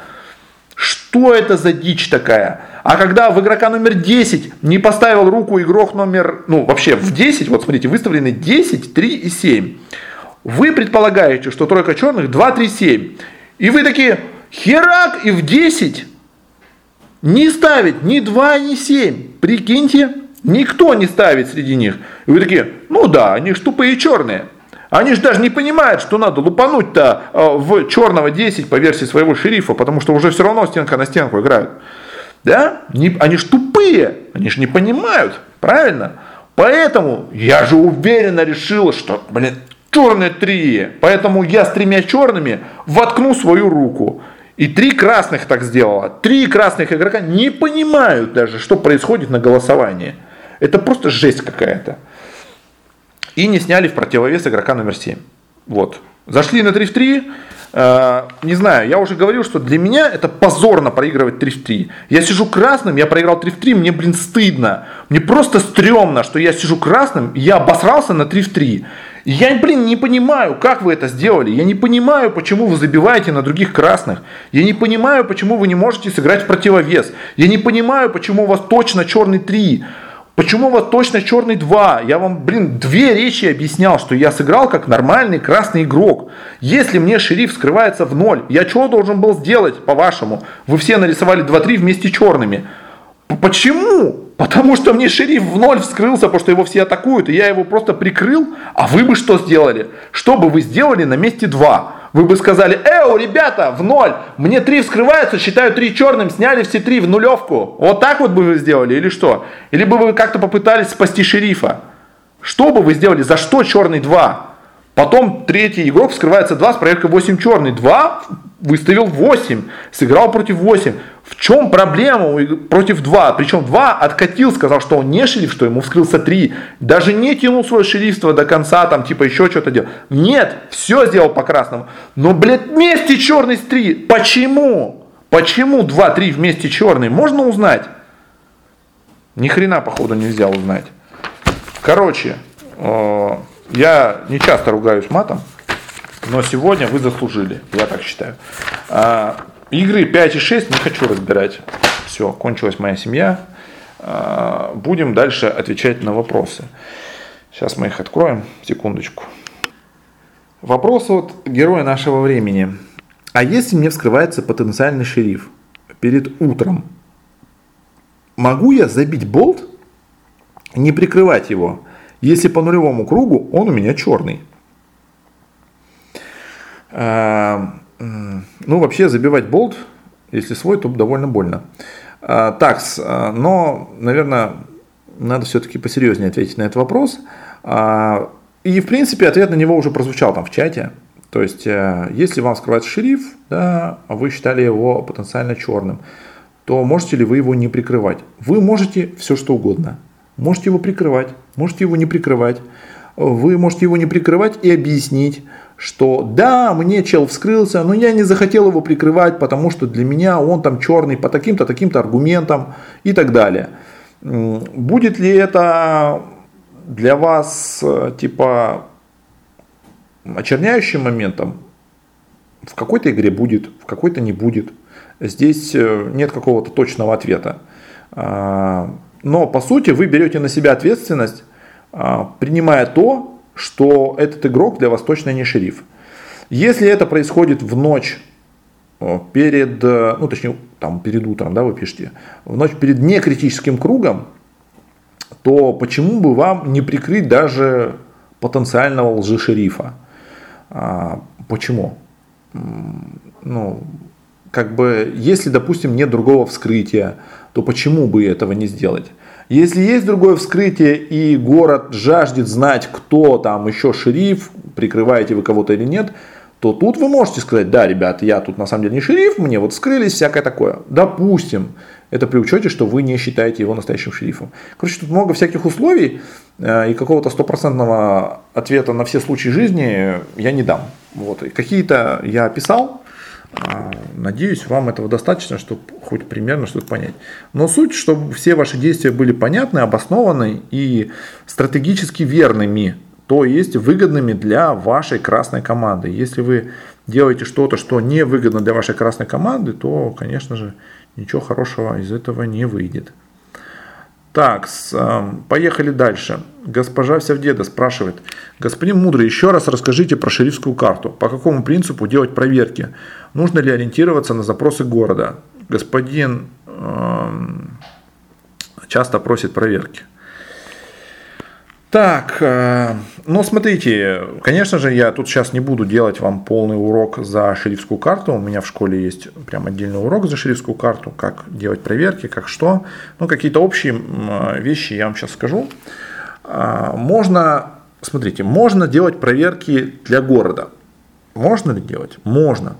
Что это за дичь такая? А когда в игрока номер 10 не поставил руку игрок номер, ну вообще в 10, вот смотрите, выставлены 10, 3 и 7. Вы предполагаете, что тройка черных 2, 3, 7. И вы такие, херак и в 10 не ставить ни 2, ни 7. Прикиньте, никто не ставит среди них. И вы такие, ну да, они ж тупые черные. Они же даже не понимают, что надо лупануть-то э, в черного 10 по версии своего шерифа, потому что уже все равно стенка на стенку играют. Да? Не, они же тупые, они же не понимают, правильно? Поэтому я же уверенно решил, что, блин, черные три. Поэтому я с тремя черными воткну свою руку. И три красных так сделала. Три красных игрока не понимают даже, что происходит на голосовании. Это просто жесть какая-то. И не сняли в противовес игрока номер 7. Вот. Зашли на 3 в 3. Э, не знаю, я уже говорил, что для меня это позорно проигрывать 3 в 3. Я сижу красным, я проиграл 3 в 3, мне, блин, стыдно. Мне просто стрёмно, что я сижу красным, я обосрался на 3 в 3. Я, блин, не понимаю, как вы это сделали. Я не понимаю, почему вы забиваете на других красных. Я не понимаю, почему вы не можете сыграть в противовес. Я не понимаю, почему у вас точно черный 3. Почему вас точно черный 2? Я вам, блин, две речи объяснял, что я сыграл как нормальный красный игрок. Если мне шериф скрывается в ноль, я что должен был сделать, по-вашему? Вы все нарисовали 2-3 вместе черными. Почему? Потому что мне шериф в ноль вскрылся, потому что его все атакуют, и я его просто прикрыл. А вы бы что сделали? Что бы вы сделали на месте 2? Вы бы сказали, эу, ребята, в ноль, мне три вскрываются, считаю три черным, сняли все три в нулевку. Вот так вот бы вы сделали или что? Или бы вы как-то попытались спасти шерифа? Что бы вы сделали? За что черный 2? Потом третий игрок вскрывается 2 с проверкой 8 черный. 2 выставил 8, сыграл против 8. В чем проблема против 2? Причем 2 откатил, сказал, что он не шериф, что ему вскрылся 3. Даже не тянул свое шерифство до конца, там типа еще что-то делал. Нет, все сделал по красному. Но, блядь, вместе черный с 3. Почему? Почему 2-3 вместе черный? Можно узнать? Ни хрена, походу, нельзя узнать. Короче, э, я не часто ругаюсь матом, но сегодня вы заслужили, я так считаю. А, игры 5 и 6 не хочу разбирать. Все, кончилась моя семья. А, будем дальше отвечать на вопросы. Сейчас мы их откроем, секундочку. Вопрос от героя нашего времени. А если мне вскрывается потенциальный шериф перед утром, могу я забить болт, не прикрывать его, если по нулевому кругу он у меня черный. А, ну, вообще забивать болт, если свой, то довольно больно. А, так, а, но, наверное, надо все-таки посерьезнее ответить на этот вопрос. И, в принципе, ответ на него уже прозвучал там в чате. То есть, э, если вам скрывается шериф, да, вы считали его потенциально черным, то можете ли вы его не прикрывать? Вы можете все что угодно. Можете его прикрывать, можете его не прикрывать. Вы можете его не прикрывать и объяснить, что да, мне чел вскрылся, но я не захотел его прикрывать, потому что для меня он там черный по таким-то, таким-то аргументам и так далее. Будет ли это для вас типа очерняющим моментом? В какой-то игре будет, в какой-то не будет. Здесь э, нет какого-то точного ответа. А, но по сути вы берете на себя ответственность, а, принимая то, что этот игрок для вас точно не шериф. Если это происходит в ночь э, перед, э, ну точнее, там перед утром, да, вы пишете, в ночь перед некритическим кругом, то почему бы вам не прикрыть даже потенциального лжи-шерифа? А, почему? Ну, как бы, если, допустим, нет другого вскрытия, то почему бы этого не сделать? Если есть другое вскрытие и город жаждет знать, кто там еще шериф, прикрываете вы кого-то или нет, то тут вы можете сказать, да, ребят, я тут на самом деле не шериф, мне вот вскрылись, всякое такое. Допустим, это при учете, что вы не считаете его настоящим шерифом. Короче, тут много всяких условий, э, и какого-то стопроцентного ответа на все случаи жизни я не дам. Вот. Какие-то я описал, надеюсь, вам этого достаточно, чтобы хоть примерно что-то понять. Но суть, чтобы все ваши действия были понятны, обоснованы и стратегически верными. то есть выгодными для вашей красной команды. Если вы делаете что-то, что не выгодно для вашей красной команды, то, конечно же, ничего хорошего из этого не выйдет. Так, поехали дальше. Госпожа Севдеда спрашивает. Господин Мудрый, еще раз расскажите про шерифскую карту. По какому принципу делать проверки? Нужно ли ориентироваться на запросы города? Господин э, часто просит проверки. Так, э, ну смотрите, конечно же, я тут сейчас не буду делать вам полный урок за шерифскую карту. У меня в школе есть прям отдельный урок за шерифскую карту, как делать проверки, как что. Ну, какие-то общие вещи я вам сейчас скажу. А, можно, смотрите, можно делать проверки для города. Можно ли делать? Можно.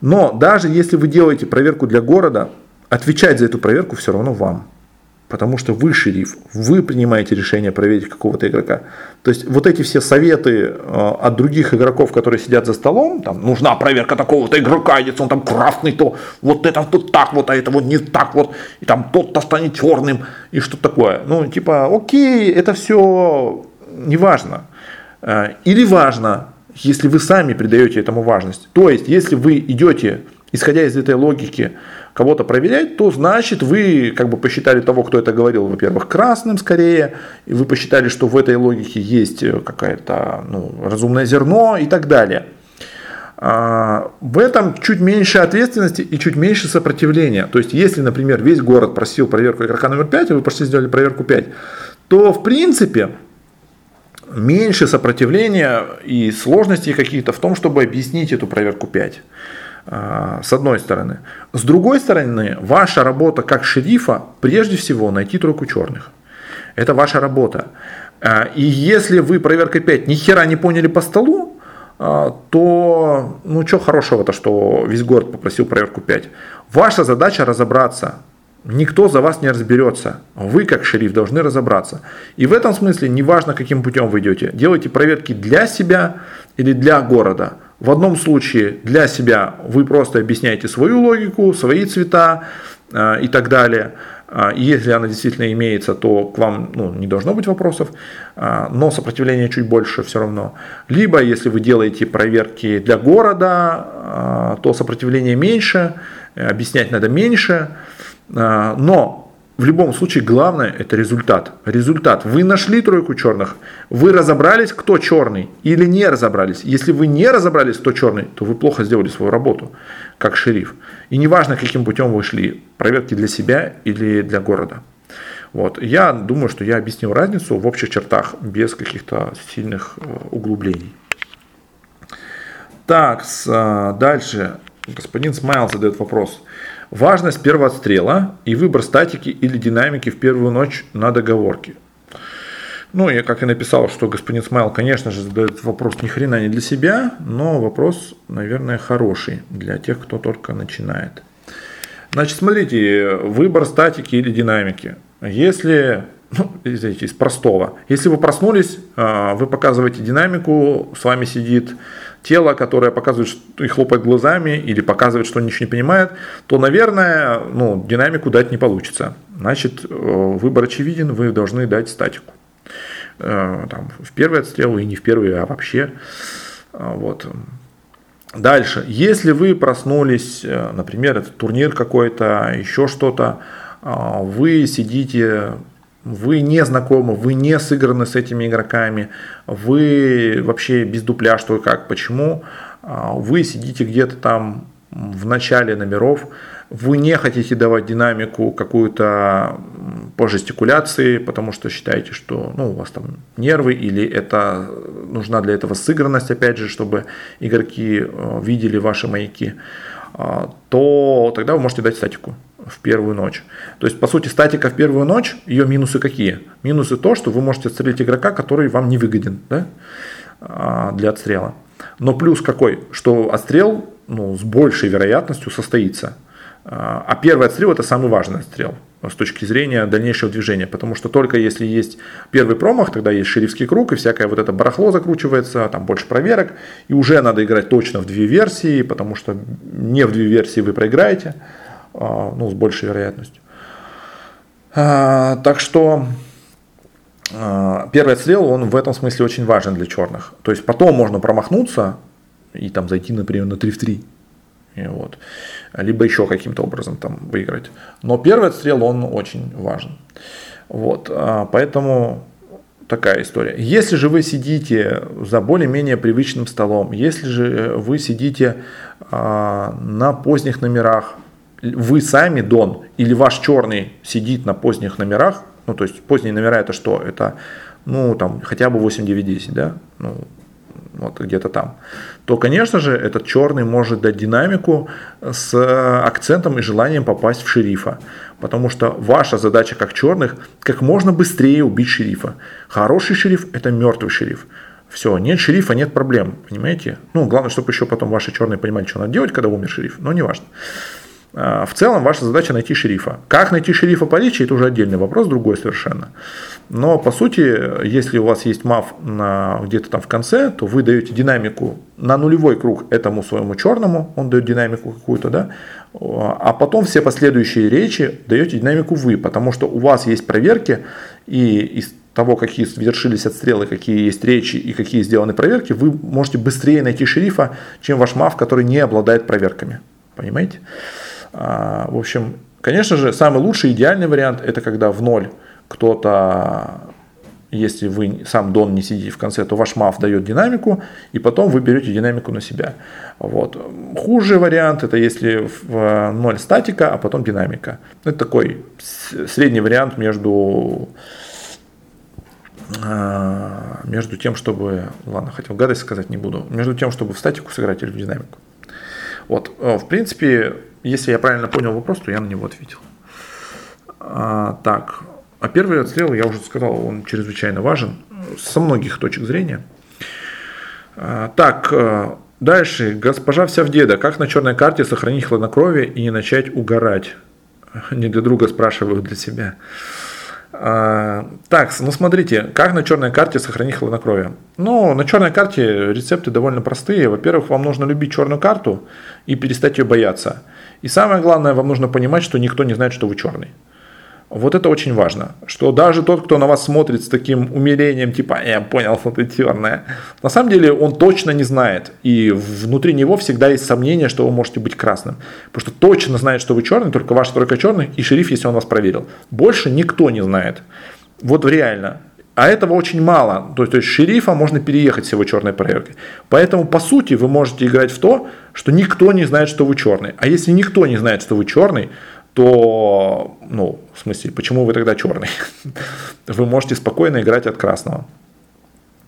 Но даже если вы делаете проверку для города, отвечать за эту проверку все равно вам потому что вы шериф, вы принимаете решение проверить какого-то игрока. То есть вот эти все советы э, от других игроков, которые сидят за столом, там нужна проверка такого-то игрока, если он там крафтный, то вот это тут так вот, а это вот не так вот, и там тот-то станет черным, и что такое. Ну, типа, окей, это все не важно. Э, или важно, если вы сами придаете этому важность. То есть, если вы идете, исходя из этой логики, кого-то проверять, то значит вы как бы посчитали того, кто это говорил, во-первых, красным скорее, и вы посчитали, что в этой логике есть э, какое-то ну, разумное зерно и так далее. А, в этом чуть меньше ответственности и чуть меньше сопротивления. То есть, если, например, весь город просил проверку игрока номер 5, и вы пошли сделали проверку 5, то в принципе меньше сопротивления и сложностей каких-то в том, чтобы объяснить эту проверку 5. А, с одной стороны. С другой стороны, ваша работа как шерифа прежде всего найти тройку черных. Это ваша работа. А, и если вы проверкой 5 ни хера не поняли по столу, а, то ну что хорошего-то, что весь город попросил проверку 5. Ваша задача разобраться. Никто за вас не разберется. Вы, как шериф, должны разобраться. И в этом смысле, неважно, каким путем вы идете, делайте проверки для себя или для города. В одном случае для себя вы просто объясняете свою логику, свои цвета э, и так далее. Э, если она действительно имеется, то к вам ну, не должно быть вопросов, э, но сопротивление чуть больше все равно. Либо, если вы делаете проверки для города, то сопротивление меньше, объяснять надо меньше. Но в любом случае главное это результат. Результат. Вы нашли тройку черных, вы разобрались, кто черный или не разобрались. Если вы не разобрались, кто черный, то вы плохо сделали свою работу, как шериф. И неважно, каким путем вы шли, проверки для себя или для города. Вот. Я думаю, что я объяснил разницу в общих чертах, без каких-то сильных э, углублений. Так, э, дальше. Господин Смайл задает вопрос. Важность первого отстрела и выбор статики или динамики в первую ночь на договорке. Ну, я как и написал, что господин Смайл, конечно же, задает вопрос ни хрена не для себя, но вопрос, наверное, хороший для тех, кто только начинает. Значит, смотрите, выбор статики или динамики. Если, ну, извините, из простого. Если вы проснулись, а, вы показываете динамику, с вами сидит тело, которое показывает что, и хлопает глазами, или показывает, что ничего не понимает, то, наверное, ну, динамику дать не получится. Значит, э, выбор очевиден, вы должны дать статику. Э, там, в первый отстрел и не в первый, а вообще. Э, вот. Дальше. Если вы проснулись, например, это турнир какой-то, еще что-то, вы сидите вы не знакомы, вы не сыграны с этими игроками, вы вообще без дупля, что и как, почему. А, вы сидите где-то там в начале номеров, вы не хотите давать динамику какую-то по жестикуляции, потому что считаете, что ну, у вас там нервы или это нужна для этого сыгранность, опять же, чтобы игроки э, видели ваши маяки, то тогда вы можете дать статику в первую ночь. То есть, по сути, статика в первую ночь, ее минусы какие? Минусы то, что вы можете отстрелить игрока, который вам не выгоден да? А, для отстрела. Но плюс какой? Что отстрел ну, с большей вероятностью состоится. А, а первый отстрел это самый важный отстрел с точки зрения дальнейшего движения. Потому что только если есть первый промах, тогда есть шерифский круг, и всякое вот это барахло закручивается, там больше проверок, и уже надо играть точно в две версии, потому что не в две версии вы проиграете. А, ну, с большей вероятностью. А, так что первый отстрел, он в этом смысле очень важен для черных. То есть потом можно промахнуться и там зайти, например, на 3 в 3. И вот. Либо еще каким-то образом там выиграть. Но первый отстрел, он очень важен. Вот. А, поэтому такая история. Если же вы сидите за более-менее привычным столом, если же вы сидите а, на поздних номерах, вы сами Дон или ваш черный сидит на поздних номерах, ну то есть поздние номера это что? Это ну там хотя бы 8, 9, 10, да? Ну, вот где-то там, то, конечно же, этот черный может дать динамику с акцентом и желанием попасть в шерифа. Потому что ваша задача как черных как можно быстрее убить шерифа. Хороший шериф – это мертвый шериф. Все, нет шерифа, нет проблем, понимаете? Ну, главное, чтобы еще потом ваши черные понимали, что надо делать, когда умер шериф, но не важно. А, в целом ваша задача найти шерифа. Как найти шерифа по личи, это уже отдельный вопрос, другой совершенно. Но по сути, если у вас есть на, где-то там в конце, то вы даете динамику на нулевой круг этому своему черному, он дает динамику какую-то, да, а потом все последующие речи даете динамику вы, потому что у вас есть проверки, и из того, какие совершились отстрелы, какие есть речи и какие сделаны проверки, вы можете быстрее найти шерифа, чем ваш мав, который не обладает проверками. Понимаете? А, в общем, конечно же, самый лучший, идеальный вариант – это когда в ноль кто-то, если вы сам дон не сидите в конце, то ваш мав дает динамику, и потом вы берете динамику на себя. Вот. Худший вариант – это если в ноль статика, а потом динамика. Это такой средний вариант между а, между тем, чтобы, ладно, хотел гадость сказать, не буду, между тем, чтобы в статику сыграть или в динамику. Вот, э, в принципе, если я правильно понял вопрос, то я на него ответил. А, так, а первый отстрел, я уже сказал, он чрезвычайно важен со многих точек зрения. А, так, э, дальше. Госпожа вся в деда. Как на черной карте сохранить хладнокровие и не начать угорать? Не для друга спрашиваю, для себя. А, так, ну смотрите, как на черной карте сохранить хладнокровие? Ну, на черной карте рецепты довольно простые. Во-первых, вам нужно любить черную карту и перестать ее бояться. И самое главное, вам нужно понимать, что никто не знает, что вы черный. Вот это очень важно, что даже тот, кто на вас смотрит с таким умилением, типа, я понял, что ты черная, на самом деле он точно не знает. И внутри него всегда есть сомнение, что вы можете быть красным. Потому что точно знает, что вы черный, только ваша тройка черный и шериф, если он вас проверил. Больше никто не знает. Вот реально. А этого очень мало. То есть, то есть шерифа можно переехать с его черной проверкой. Поэтому, по сути, вы можете играть в то, что никто не знает, что вы черный. А если никто не знает, что вы черный, то, ну, в смысле, почему вы тогда черный? Вы можете спокойно играть от красного.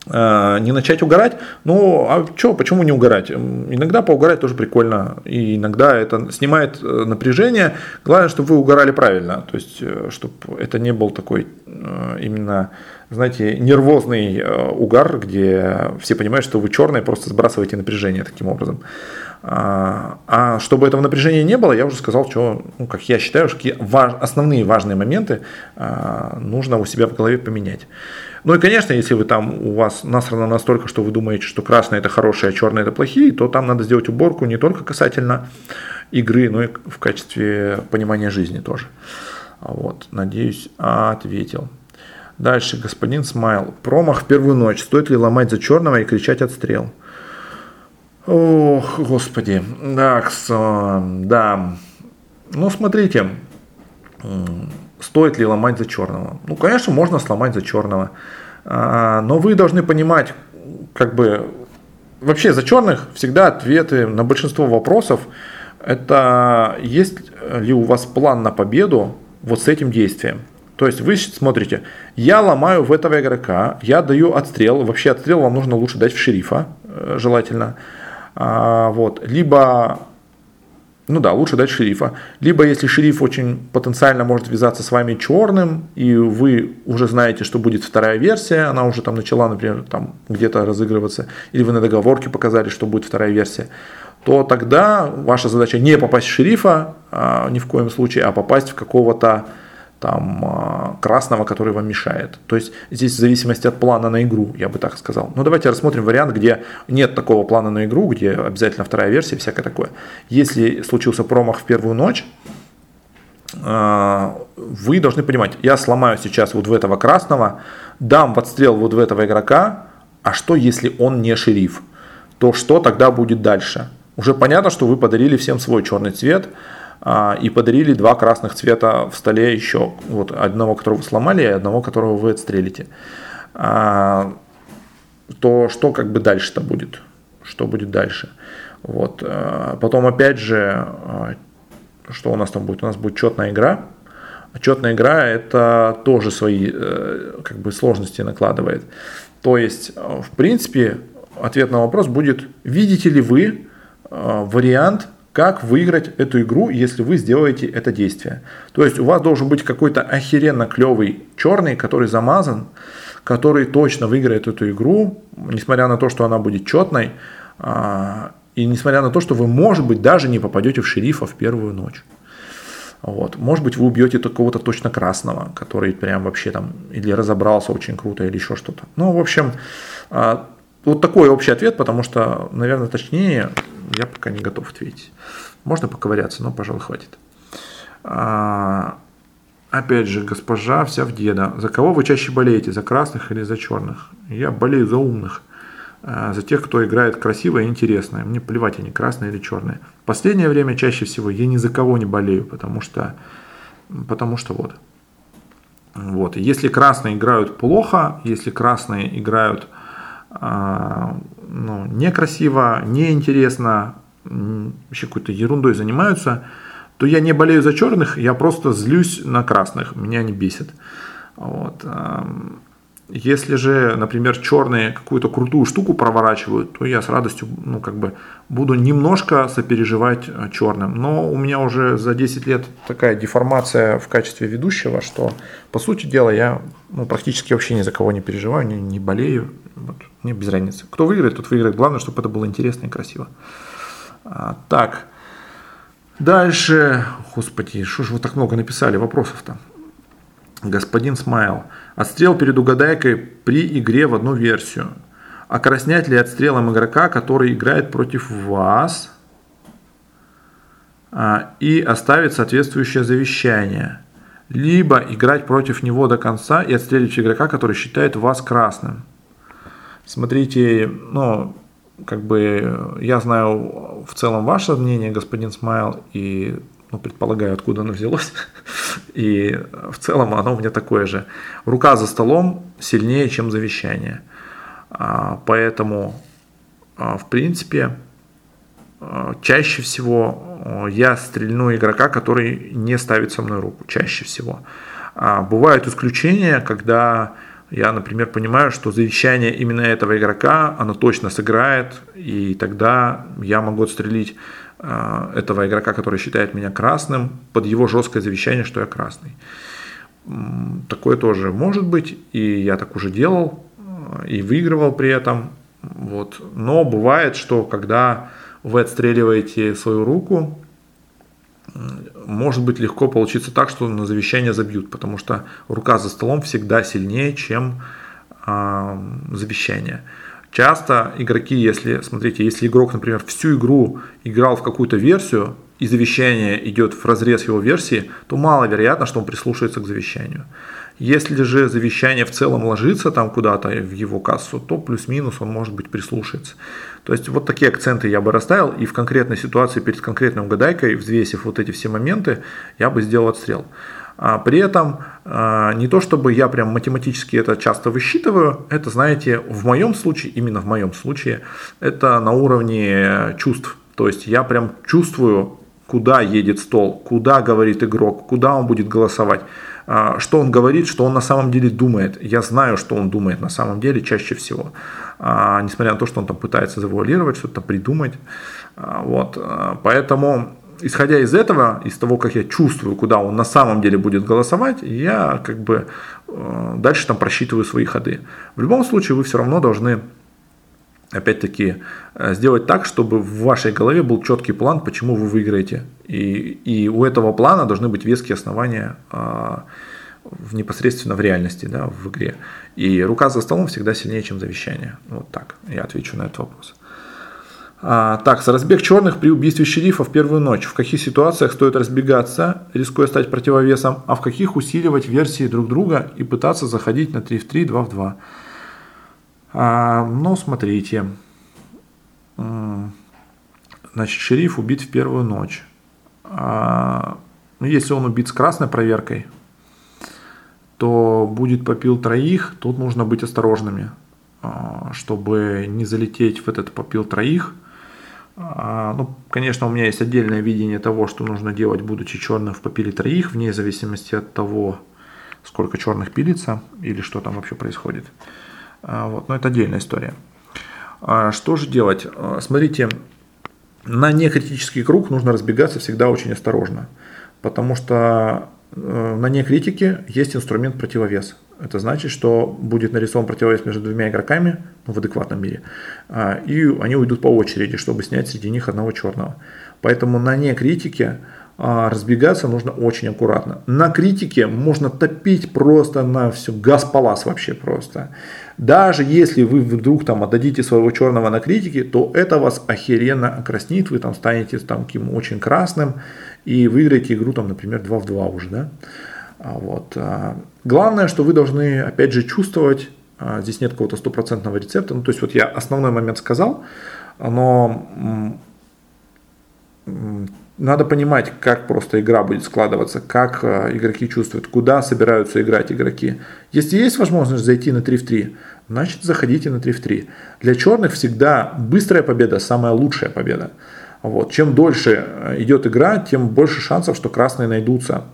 А, не начать угорать, ну, а что, почему не угорать? Иногда поугарать тоже прикольно, и иногда это снимает э, напряжение. Главное, чтобы вы угорали правильно, то есть, э, чтобы это не был такой э, именно, знаете, нервозный угар, где все понимают, что вы черный, просто сбрасываете напряжение таким образом. А, а чтобы этого напряжения не было, я уже сказал, что, ну, как я считаю, какие важ, основные важные моменты а, нужно у себя в голове поменять. Ну и, конечно, если вы там, у вас насрано настолько, что вы думаете, что красное это хорошее, а черное это плохие, то там надо сделать уборку не только касательно игры, но и в качестве понимания жизни тоже. Вот, надеюсь, ответил. Дальше, господин Смайл. Промах в первую ночь. Стоит ли ломать за черного и кричать отстрел? Ох, господи. Так, да. Ну, смотрите, стоит ли ломать за черного? Ну, конечно, можно сломать за черного. А, но вы должны понимать, как бы, вообще за черных всегда ответы на большинство вопросов. Это есть ли у вас план на победу вот с этим действием. То есть вы смотрите, я ломаю в этого игрока, я даю отстрел, вообще отстрел вам нужно лучше дать в шерифа, э, желательно. А, вот. Либо, ну да, лучше дать шерифа. Либо если шериф очень потенциально может вязаться с вами черным, и вы уже знаете, что будет вторая версия, она уже там начала, например, там где-то разыгрываться, или вы на договорке показали, что будет вторая версия, то тогда ваша задача не попасть в шерифа а, ни в коем случае, а попасть в какого-то там, а, красного, который вам мешает. То есть здесь в зависимости от плана на игру, я бы так сказал. Но давайте рассмотрим вариант, где нет такого плана на игру, где обязательно вторая версия, всякое такое. Если случился промах в первую ночь, вы должны понимать, я сломаю сейчас вот в этого красного, дам в отстрел вот в этого игрока, а что если он не шериф? То что тогда будет дальше? Уже понятно, что вы подарили всем свой черный цвет а, и подарили два красных цвета в столе еще. Вот одного, которого сломали, и одного, которого вы отстрелите. А, то что как бы дальше-то будет? Что будет дальше? Вот. А, потом опять же, а, что у нас там будет? У нас будет четная игра. Четная игра это тоже свои э, как бы сложности накладывает. То есть, э, в принципе, ответ на вопрос будет, видите ли вы э, вариант, как выиграть эту игру, если вы сделаете это действие. То есть у вас должен быть какой-то охеренно клевый черный, который замазан, который точно выиграет эту игру, несмотря на то, что она будет четной, а, и несмотря на то, что вы, может быть, даже не попадете в шерифа в первую ночь. Вот. Может быть, вы убьете какого-то точно красного, который прям вообще там или разобрался очень круто, или еще что-то. Ну, в общем, а, вот такой общий ответ, потому что, наверное, точнее я пока не готов ответить. Можно поковыряться, но, пожалуй, хватит. А, опять же, госпожа вся в деда. За кого вы чаще болеете, за красных или за черных? Я болею за умных. А, за тех, кто играет красиво и интересно. Мне плевать, они красные или черные. Последнее время чаще всего я ни за кого не болею, потому что, потому что вот. Вот. Если красные играют плохо, если красные играют а, ну, некрасиво, неинтересно, вообще какой-то ерундой занимаются, то я не болею за черных, я просто злюсь на красных, меня не бесит. Вот. Если же, например, черные какую-то крутую штуку проворачивают, то я с радостью ну, как бы буду немножко сопереживать э, черным. Но у меня уже за 10 лет такая деформация в качестве ведущего, что, по сути дела, я ну, практически вообще ни за кого не переживаю, не, не болею. Вот, мне без разницы. Кто выиграет, тот выиграет. Главное, чтобы это было интересно и красиво. А, так. Дальше. Господи, что же вы так много написали вопросов-то? Господин Смайл. Отстрел перед угадайкой при игре в одну версию. Окраснять ли отстрелом игрока, который играет против вас а, и оставить соответствующее завещание. Либо играть против него до конца и отстрелить игрока, который считает вас красным. Смотрите, ну, как бы я знаю в целом ваше мнение, господин Смайл, и ну, предполагаю, откуда оно взялось. И в целом оно у меня такое же. Рука за столом сильнее, чем завещание. А, поэтому, а, в принципе, а, чаще всего я стрельну игрока, который не ставит со мной руку. Чаще всего. Бывают исключения, когда я, например, понимаю, что завещание именно этого игрока, оно точно сыграет, и тогда я могу отстрелить э, этого игрока, который считает меня красным, под его жесткое завещание, что я красный. Такое тоже может быть, и я так уже делал, э, и выигрывал при этом. Вот. Но бывает, что когда вы отстреливаете свою руку, может быть легко получиться так, что на завещание забьют, потому что рука за столом всегда сильнее, чем э, завещание. Часто игроки, если, смотрите, если игрок, например, всю игру играл в какую-то версию, и завещание идет в разрез его версии, то маловероятно, что он прислушается к завещанию. Если же завещание в целом ложится там куда-то в его кассу, то плюс-минус он может быть прислушается. То есть вот такие акценты я бы расставил, и в конкретной ситуации перед конкретной угадайкой, взвесив вот эти все моменты, я бы сделал отстрел. А при этом а, не то чтобы я прям математически это часто высчитываю, это, знаете, в моем случае, именно в моем случае, это на уровне чувств. То есть я прям чувствую, куда едет стол, куда говорит игрок, куда он будет голосовать. А, что он говорит, что он на самом деле думает. Я знаю, что он думает на самом деле чаще всего. А, несмотря на то, что он там пытается завуалировать, что-то придумать. А, вот. Поэтому, исходя из этого, из того, как я чувствую, куда он на самом деле будет голосовать, я как бы э, дальше там просчитываю свои ходы. В любом случае, вы все равно должны опять-таки, э, сделать так, чтобы в вашей голове был четкий план, почему вы выиграете. И, и у этого плана должны быть веские основания а, в, непосредственно в реальности, да, в игре. И рука за столом всегда сильнее, чем завещание. Вот так я отвечу на этот вопрос. А, так, разбег черных при убийстве шерифа в первую ночь. В каких ситуациях стоит разбегаться, рискуя стать противовесом, а в каких усиливать версии друг друга и пытаться заходить на 3 в 3, 2 в 2. А, ну, смотрите. Значит, шериф убит в первую ночь. А, ну, если он убит с красной проверкой, то будет попил троих, тут нужно быть осторожными, а, чтобы не залететь в этот попил троих – ну, конечно, у меня есть отдельное видение того, что нужно делать, будучи черным в попиле троих, вне зависимости от того, сколько черных пилится или что там вообще происходит. А, вот, но это отдельная история. А, что же делать? Смотрите, на некритический круг нужно разбегаться всегда очень осторожно, потому что э, на некритике есть инструмент противовес. Это значит, что будет нарисован противовес между двумя игроками ну, в адекватном мире, а, и они уйдут по очереди, чтобы снять среди них одного черного. Поэтому на некритике а, разбегаться нужно очень аккуратно. На критике можно топить просто на все, газ-палас вообще просто. Даже если вы вдруг там отдадите своего черного на критике, то это вас охеренно окраснит, вы там станете там каким очень красным и выиграете игру там, например, 2 в 2 уже, да. А вот. А, главное, что вы должны, опять же, чувствовать, а, здесь нет какого-то стопроцентного рецепта, ну, то есть вот я основной момент сказал, но надо понимать, как просто игра будет складываться, как игроки чувствуют, куда собираются играть игроки. Если есть возможность зайти на 3 в 3, значит заходите на 3 в 3. Для черных всегда быстрая победа самая лучшая победа. Вот. Чем дольше идет игра, тем больше шансов, что красные найдутся.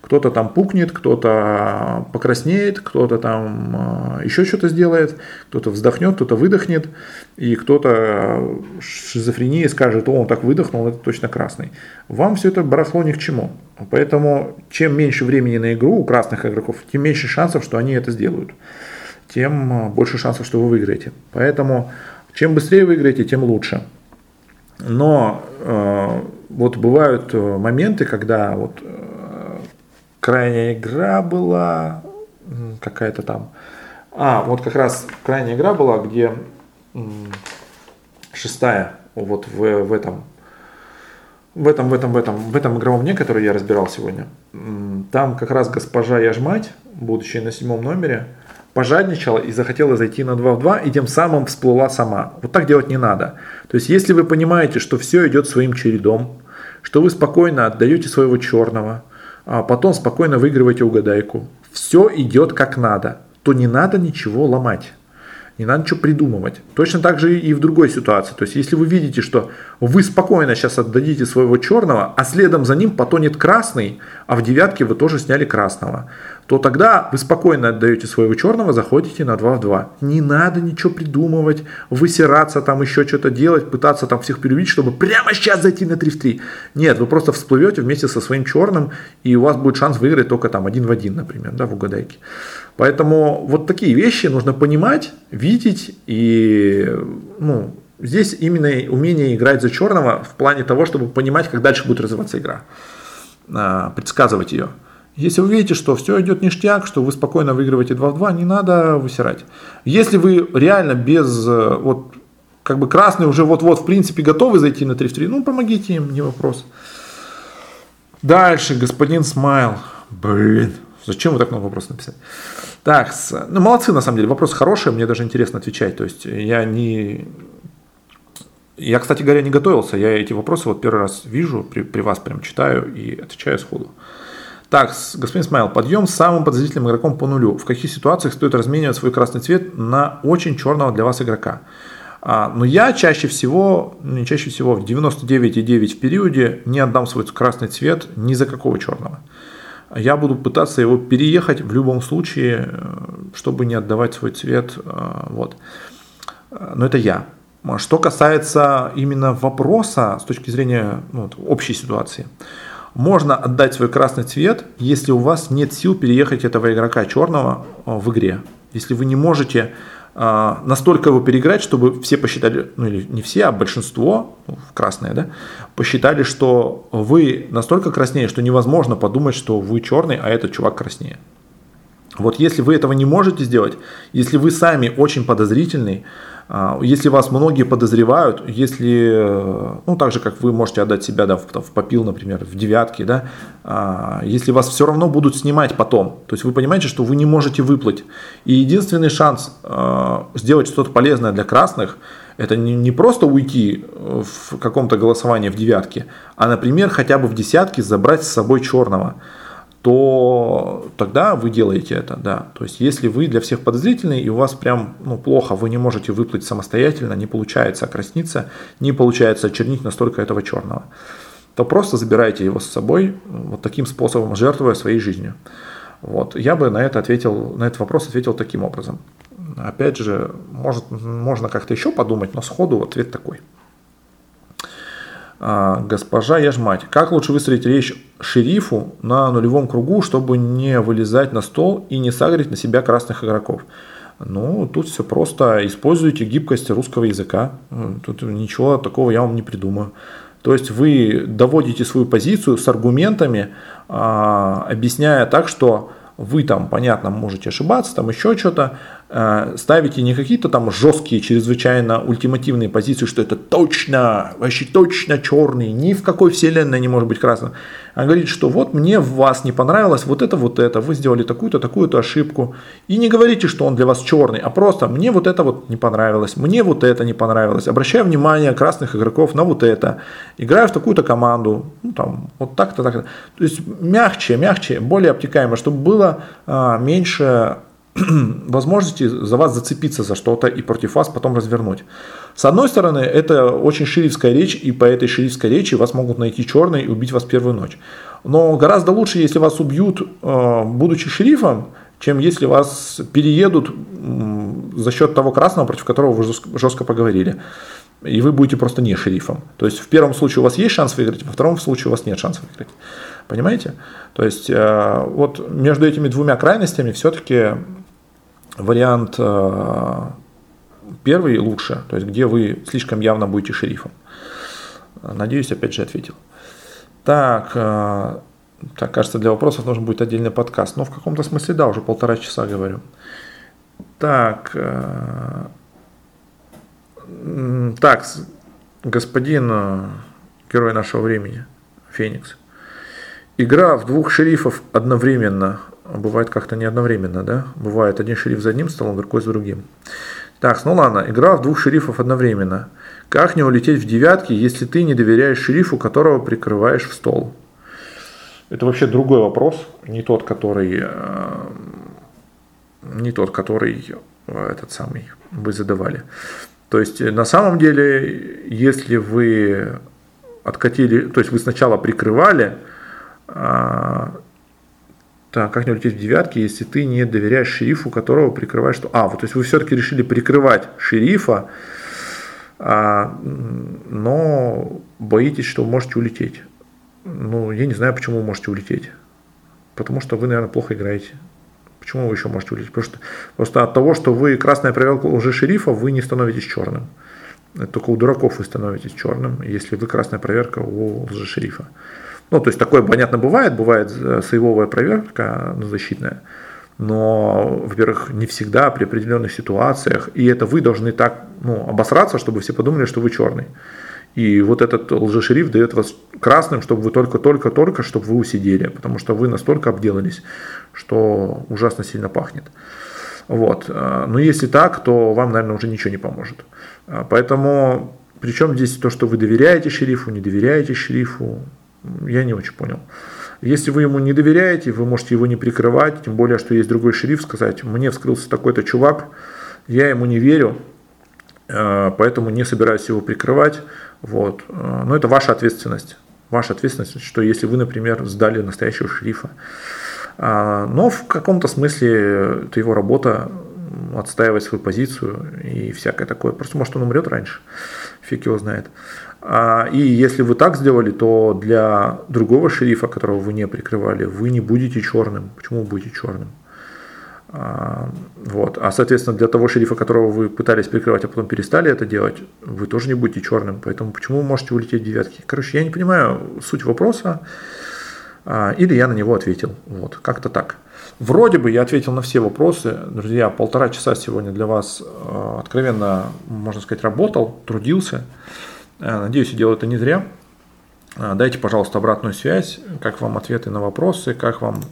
Кто-то там пукнет, кто-то покраснеет, кто-то там э, еще что-то сделает, кто-то вздохнет, кто-то выдохнет, и кто-то шизофрении скажет, о, он так выдохнул, это точно красный. Вам все это барахло ни к чему. Поэтому чем меньше времени на игру у красных игроков, тем меньше шансов, что они это сделают. Тем э, больше шансов, что вы выиграете. Поэтому чем быстрее выиграете, тем лучше. Но э, вот бывают э, моменты, когда вот крайняя игра была, какая-то там. А, вот как раз крайняя игра была, где шестая, вот в, в этом в этом, в этом, в этом, в этом игровом дне, который я разбирал сегодня, там как раз госпожа Яжмать, будучи на седьмом номере, пожадничала и захотела зайти на 2 в 2, и тем самым всплыла сама. Вот так делать не надо. То есть, если вы понимаете, что все идет своим чередом, что вы спокойно отдаете своего черного, а потом спокойно выигрываете угадайку. Все идет как надо, то не надо ничего ломать. Не надо ничего придумывать. Точно так же и в другой ситуации. То есть, если вы видите, что вы спокойно сейчас отдадите своего черного, а следом за ним потонет красный, а в девятке вы тоже сняли красного, то тогда вы спокойно отдаете своего черного, заходите на 2 в 2. Не надо ничего придумывать, высираться, там еще что-то делать, пытаться там всех переубить, чтобы прямо сейчас зайти на 3 в 3. Нет, вы просто всплывете вместе со своим черным, и у вас будет шанс выиграть только там один в один, например, да, в угадайке. Поэтому вот такие вещи нужно понимать, видеть и ну, здесь именно умение играть за черного в плане того, чтобы понимать, как дальше будет развиваться игра, а, предсказывать ее. Если вы видите, что все идет ништяк, что вы спокойно выигрываете 2 в 2, не надо высирать. Если вы реально без, вот, как бы красный уже вот-вот в принципе готовы зайти на 3 в 3, ну помогите им, не вопрос. Дальше, господин Смайл. Блин, зачем вы так много вопросов написали? Так, ну молодцы на самом деле, вопрос хороший, мне даже интересно отвечать. То есть я не... Я, кстати говоря, не готовился, я эти вопросы вот первый раз вижу, при, при вас прям читаю и отвечаю сходу. Так, господин Смайл, подъем с самым подозрительным игроком по нулю. В каких ситуациях стоит разменивать свой красный цвет на очень черного для вас игрока? А, но я чаще всего, не чаще всего, в 99,9 в периоде не отдам свой красный цвет ни за какого черного я буду пытаться его переехать в любом случае, э, чтобы не отдавать свой цвет. Э, вот. Но это я. Что касается именно вопроса с точки зрения ну, общей ситуации, можно отдать свой красный цвет, если у вас нет сил переехать этого игрока черного э, в игре. Если вы не можете а, настолько его переиграть, чтобы все посчитали, ну или не все, а большинство, ну, красные, да, посчитали, что вы настолько краснее, что невозможно подумать, что вы черный, а этот чувак краснее. Вот если вы этого не можете сделать, если вы сами очень подозрительный, если вас многие подозревают, если, э, ну, так же, как вы можете отдать себя да, в, в попил, например, в девятке, да, а, если вас все равно будут снимать потом, то есть вы понимаете, что вы не можете выплыть. И единственный шанс э, сделать что-то полезное для красных, это не, не просто уйти в каком-то голосовании в девятке, а, например, хотя бы в десятке забрать с собой черного то тогда вы делаете это, да. То есть, если вы для всех подозрительный и у вас прям ну, плохо, вы не можете выплыть самостоятельно, не получается окрасниться, не получается очернить настолько этого черного, то просто забирайте его с собой вот таким способом, жертвуя своей жизнью. Вот. Я бы на это ответил, на этот вопрос ответил таким образом. Опять же, может, можно как-то еще подумать, но сходу ответ такой. А, госпожа Яжмать, как лучше выстроить речь шерифу на нулевом кругу, чтобы не вылезать на стол и не сагрить на себя красных игроков? Ну, тут все просто. Используйте гибкость русского языка. Тут ничего такого я вам не придумаю. То есть вы доводите свою позицию с аргументами, а, объясняя так, что вы там, понятно, можете ошибаться, там еще что-то, ставите не какие-то там жесткие, чрезвычайно ультимативные позиции, что это точно, вообще точно черный, ни в какой вселенной не может быть красным. А говорит, что вот мне в вас не понравилось вот это, вот это, вы сделали такую-то, такую-то ошибку. И не говорите, что он для вас черный, а просто мне вот это вот не понравилось, мне вот это не понравилось. Обращаю внимание красных игроков на вот это. Играю в такую-то команду, ну там, вот так-то, так-то. То есть мягче, мягче, более обтекаемо, чтобы было а, меньше возможности за вас зацепиться за что-то и против вас потом развернуть. С одной стороны, это очень шерифская речь, и по этой шерифской речи вас могут найти черные и убить вас первую ночь. Но гораздо лучше, если вас убьют, э, будучи шерифом, чем если вас переедут за счет того красного, против которого вы жестко поговорили. И вы будете просто не шерифом. То есть в первом случае у вас есть шанс выиграть, во втором случае у вас нет шанса выиграть. Понимаете? То есть э, вот между этими двумя крайностями все-таки вариант э, первый лучше, то есть где вы слишком явно будете шерифом. Надеюсь, опять же ответил. Так, э, так, кажется, для вопросов нужен будет отдельный подкаст. Но в каком-то смысле, да, уже полтора часа говорю. Так, э, так, господин герой нашего времени, Феникс. Игра в двух шерифов одновременно бывает как-то не одновременно, да? Бывает один шериф за одним столом, другой за другим. Так, ну ладно, игра в двух шерифов одновременно. Как не улететь в девятки, если ты не доверяешь шерифу, которого прикрываешь в стол? Это вообще другой вопрос, не тот, который, э, не тот, который э, этот самый вы задавали. То есть на самом деле, если вы откатили, то есть вы сначала прикрывали, а, так, как не улететь в девятки, если ты не доверяешь шерифу, которого прикрываешь что? А, вот, то есть вы все-таки решили прикрывать шерифа, а, но боитесь, что можете улететь. Ну, я не знаю, почему вы можете улететь. Потому что вы, наверное, плохо играете. Почему вы еще можете улететь? Потому что просто от того, что вы красная проверка уже шерифа, вы не становитесь черным. Только у дураков вы становитесь черным, если вы красная проверка у лжешерифа. шерифа. Ну, то есть такое, понятно, бывает, бывает э, сейвовая проверка защитная, но, во-первых, не всегда при определенных ситуациях, и это вы должны так ну, обосраться, чтобы все подумали, что вы черный. И вот этот лжешериф дает вас красным, чтобы вы только-только-только, чтобы вы усидели, потому что вы настолько обделались, что ужасно сильно пахнет. Вот. Э, но если так, то вам, наверное, уже ничего не поможет. Э, поэтому, причем здесь то, что вы доверяете шерифу, не доверяете шерифу, я не очень понял. Если вы ему не доверяете, вы можете его не прикрывать, тем более, что есть другой шериф, сказать, мне вскрылся такой-то чувак, я ему не верю, э, поэтому не собираюсь его прикрывать. Вот. Но это ваша ответственность. Ваша ответственность, что если вы, например, сдали настоящего шерифа. А, но в каком-то смысле это его работа отстаивать свою позицию и всякое такое. Просто может он умрет раньше, фиг его знает. А, и если вы так сделали, то для другого шерифа, которого вы не прикрывали, вы не будете черным. Почему вы будете черным? А, вот. А соответственно, для того шерифа, которого вы пытались прикрывать, а потом перестали это делать, вы тоже не будете черным. Поэтому почему вы можете улететь девятки? Короче, я не понимаю суть вопроса. а, или я на него ответил. Вот, как-то так. Вроде бы я ответил на все вопросы. Друзья, полтора часа сегодня для вас откровенно, можно сказать, работал, трудился. А, надеюсь, я делаю это не зря. Дайте, пожалуйста, обратную связь, как вам ответы на вопросы, как вам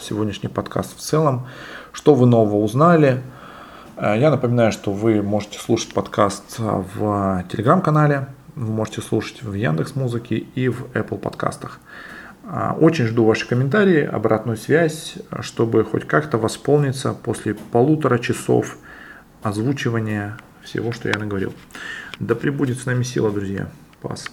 сегодняшний подкаст в целом, что вы нового узнали. Я напоминаю, что вы можете слушать подкаст в телеграм-канале, вы можете слушать в Яндекс Музыке и в Apple подкастах. А, очень жду ваши комментарии, обратную связь, чтобы хоть как-то восполниться после полутора часов озвучивания всего, что я наговорил. Да пребудет с нами сила, друзья. Пас.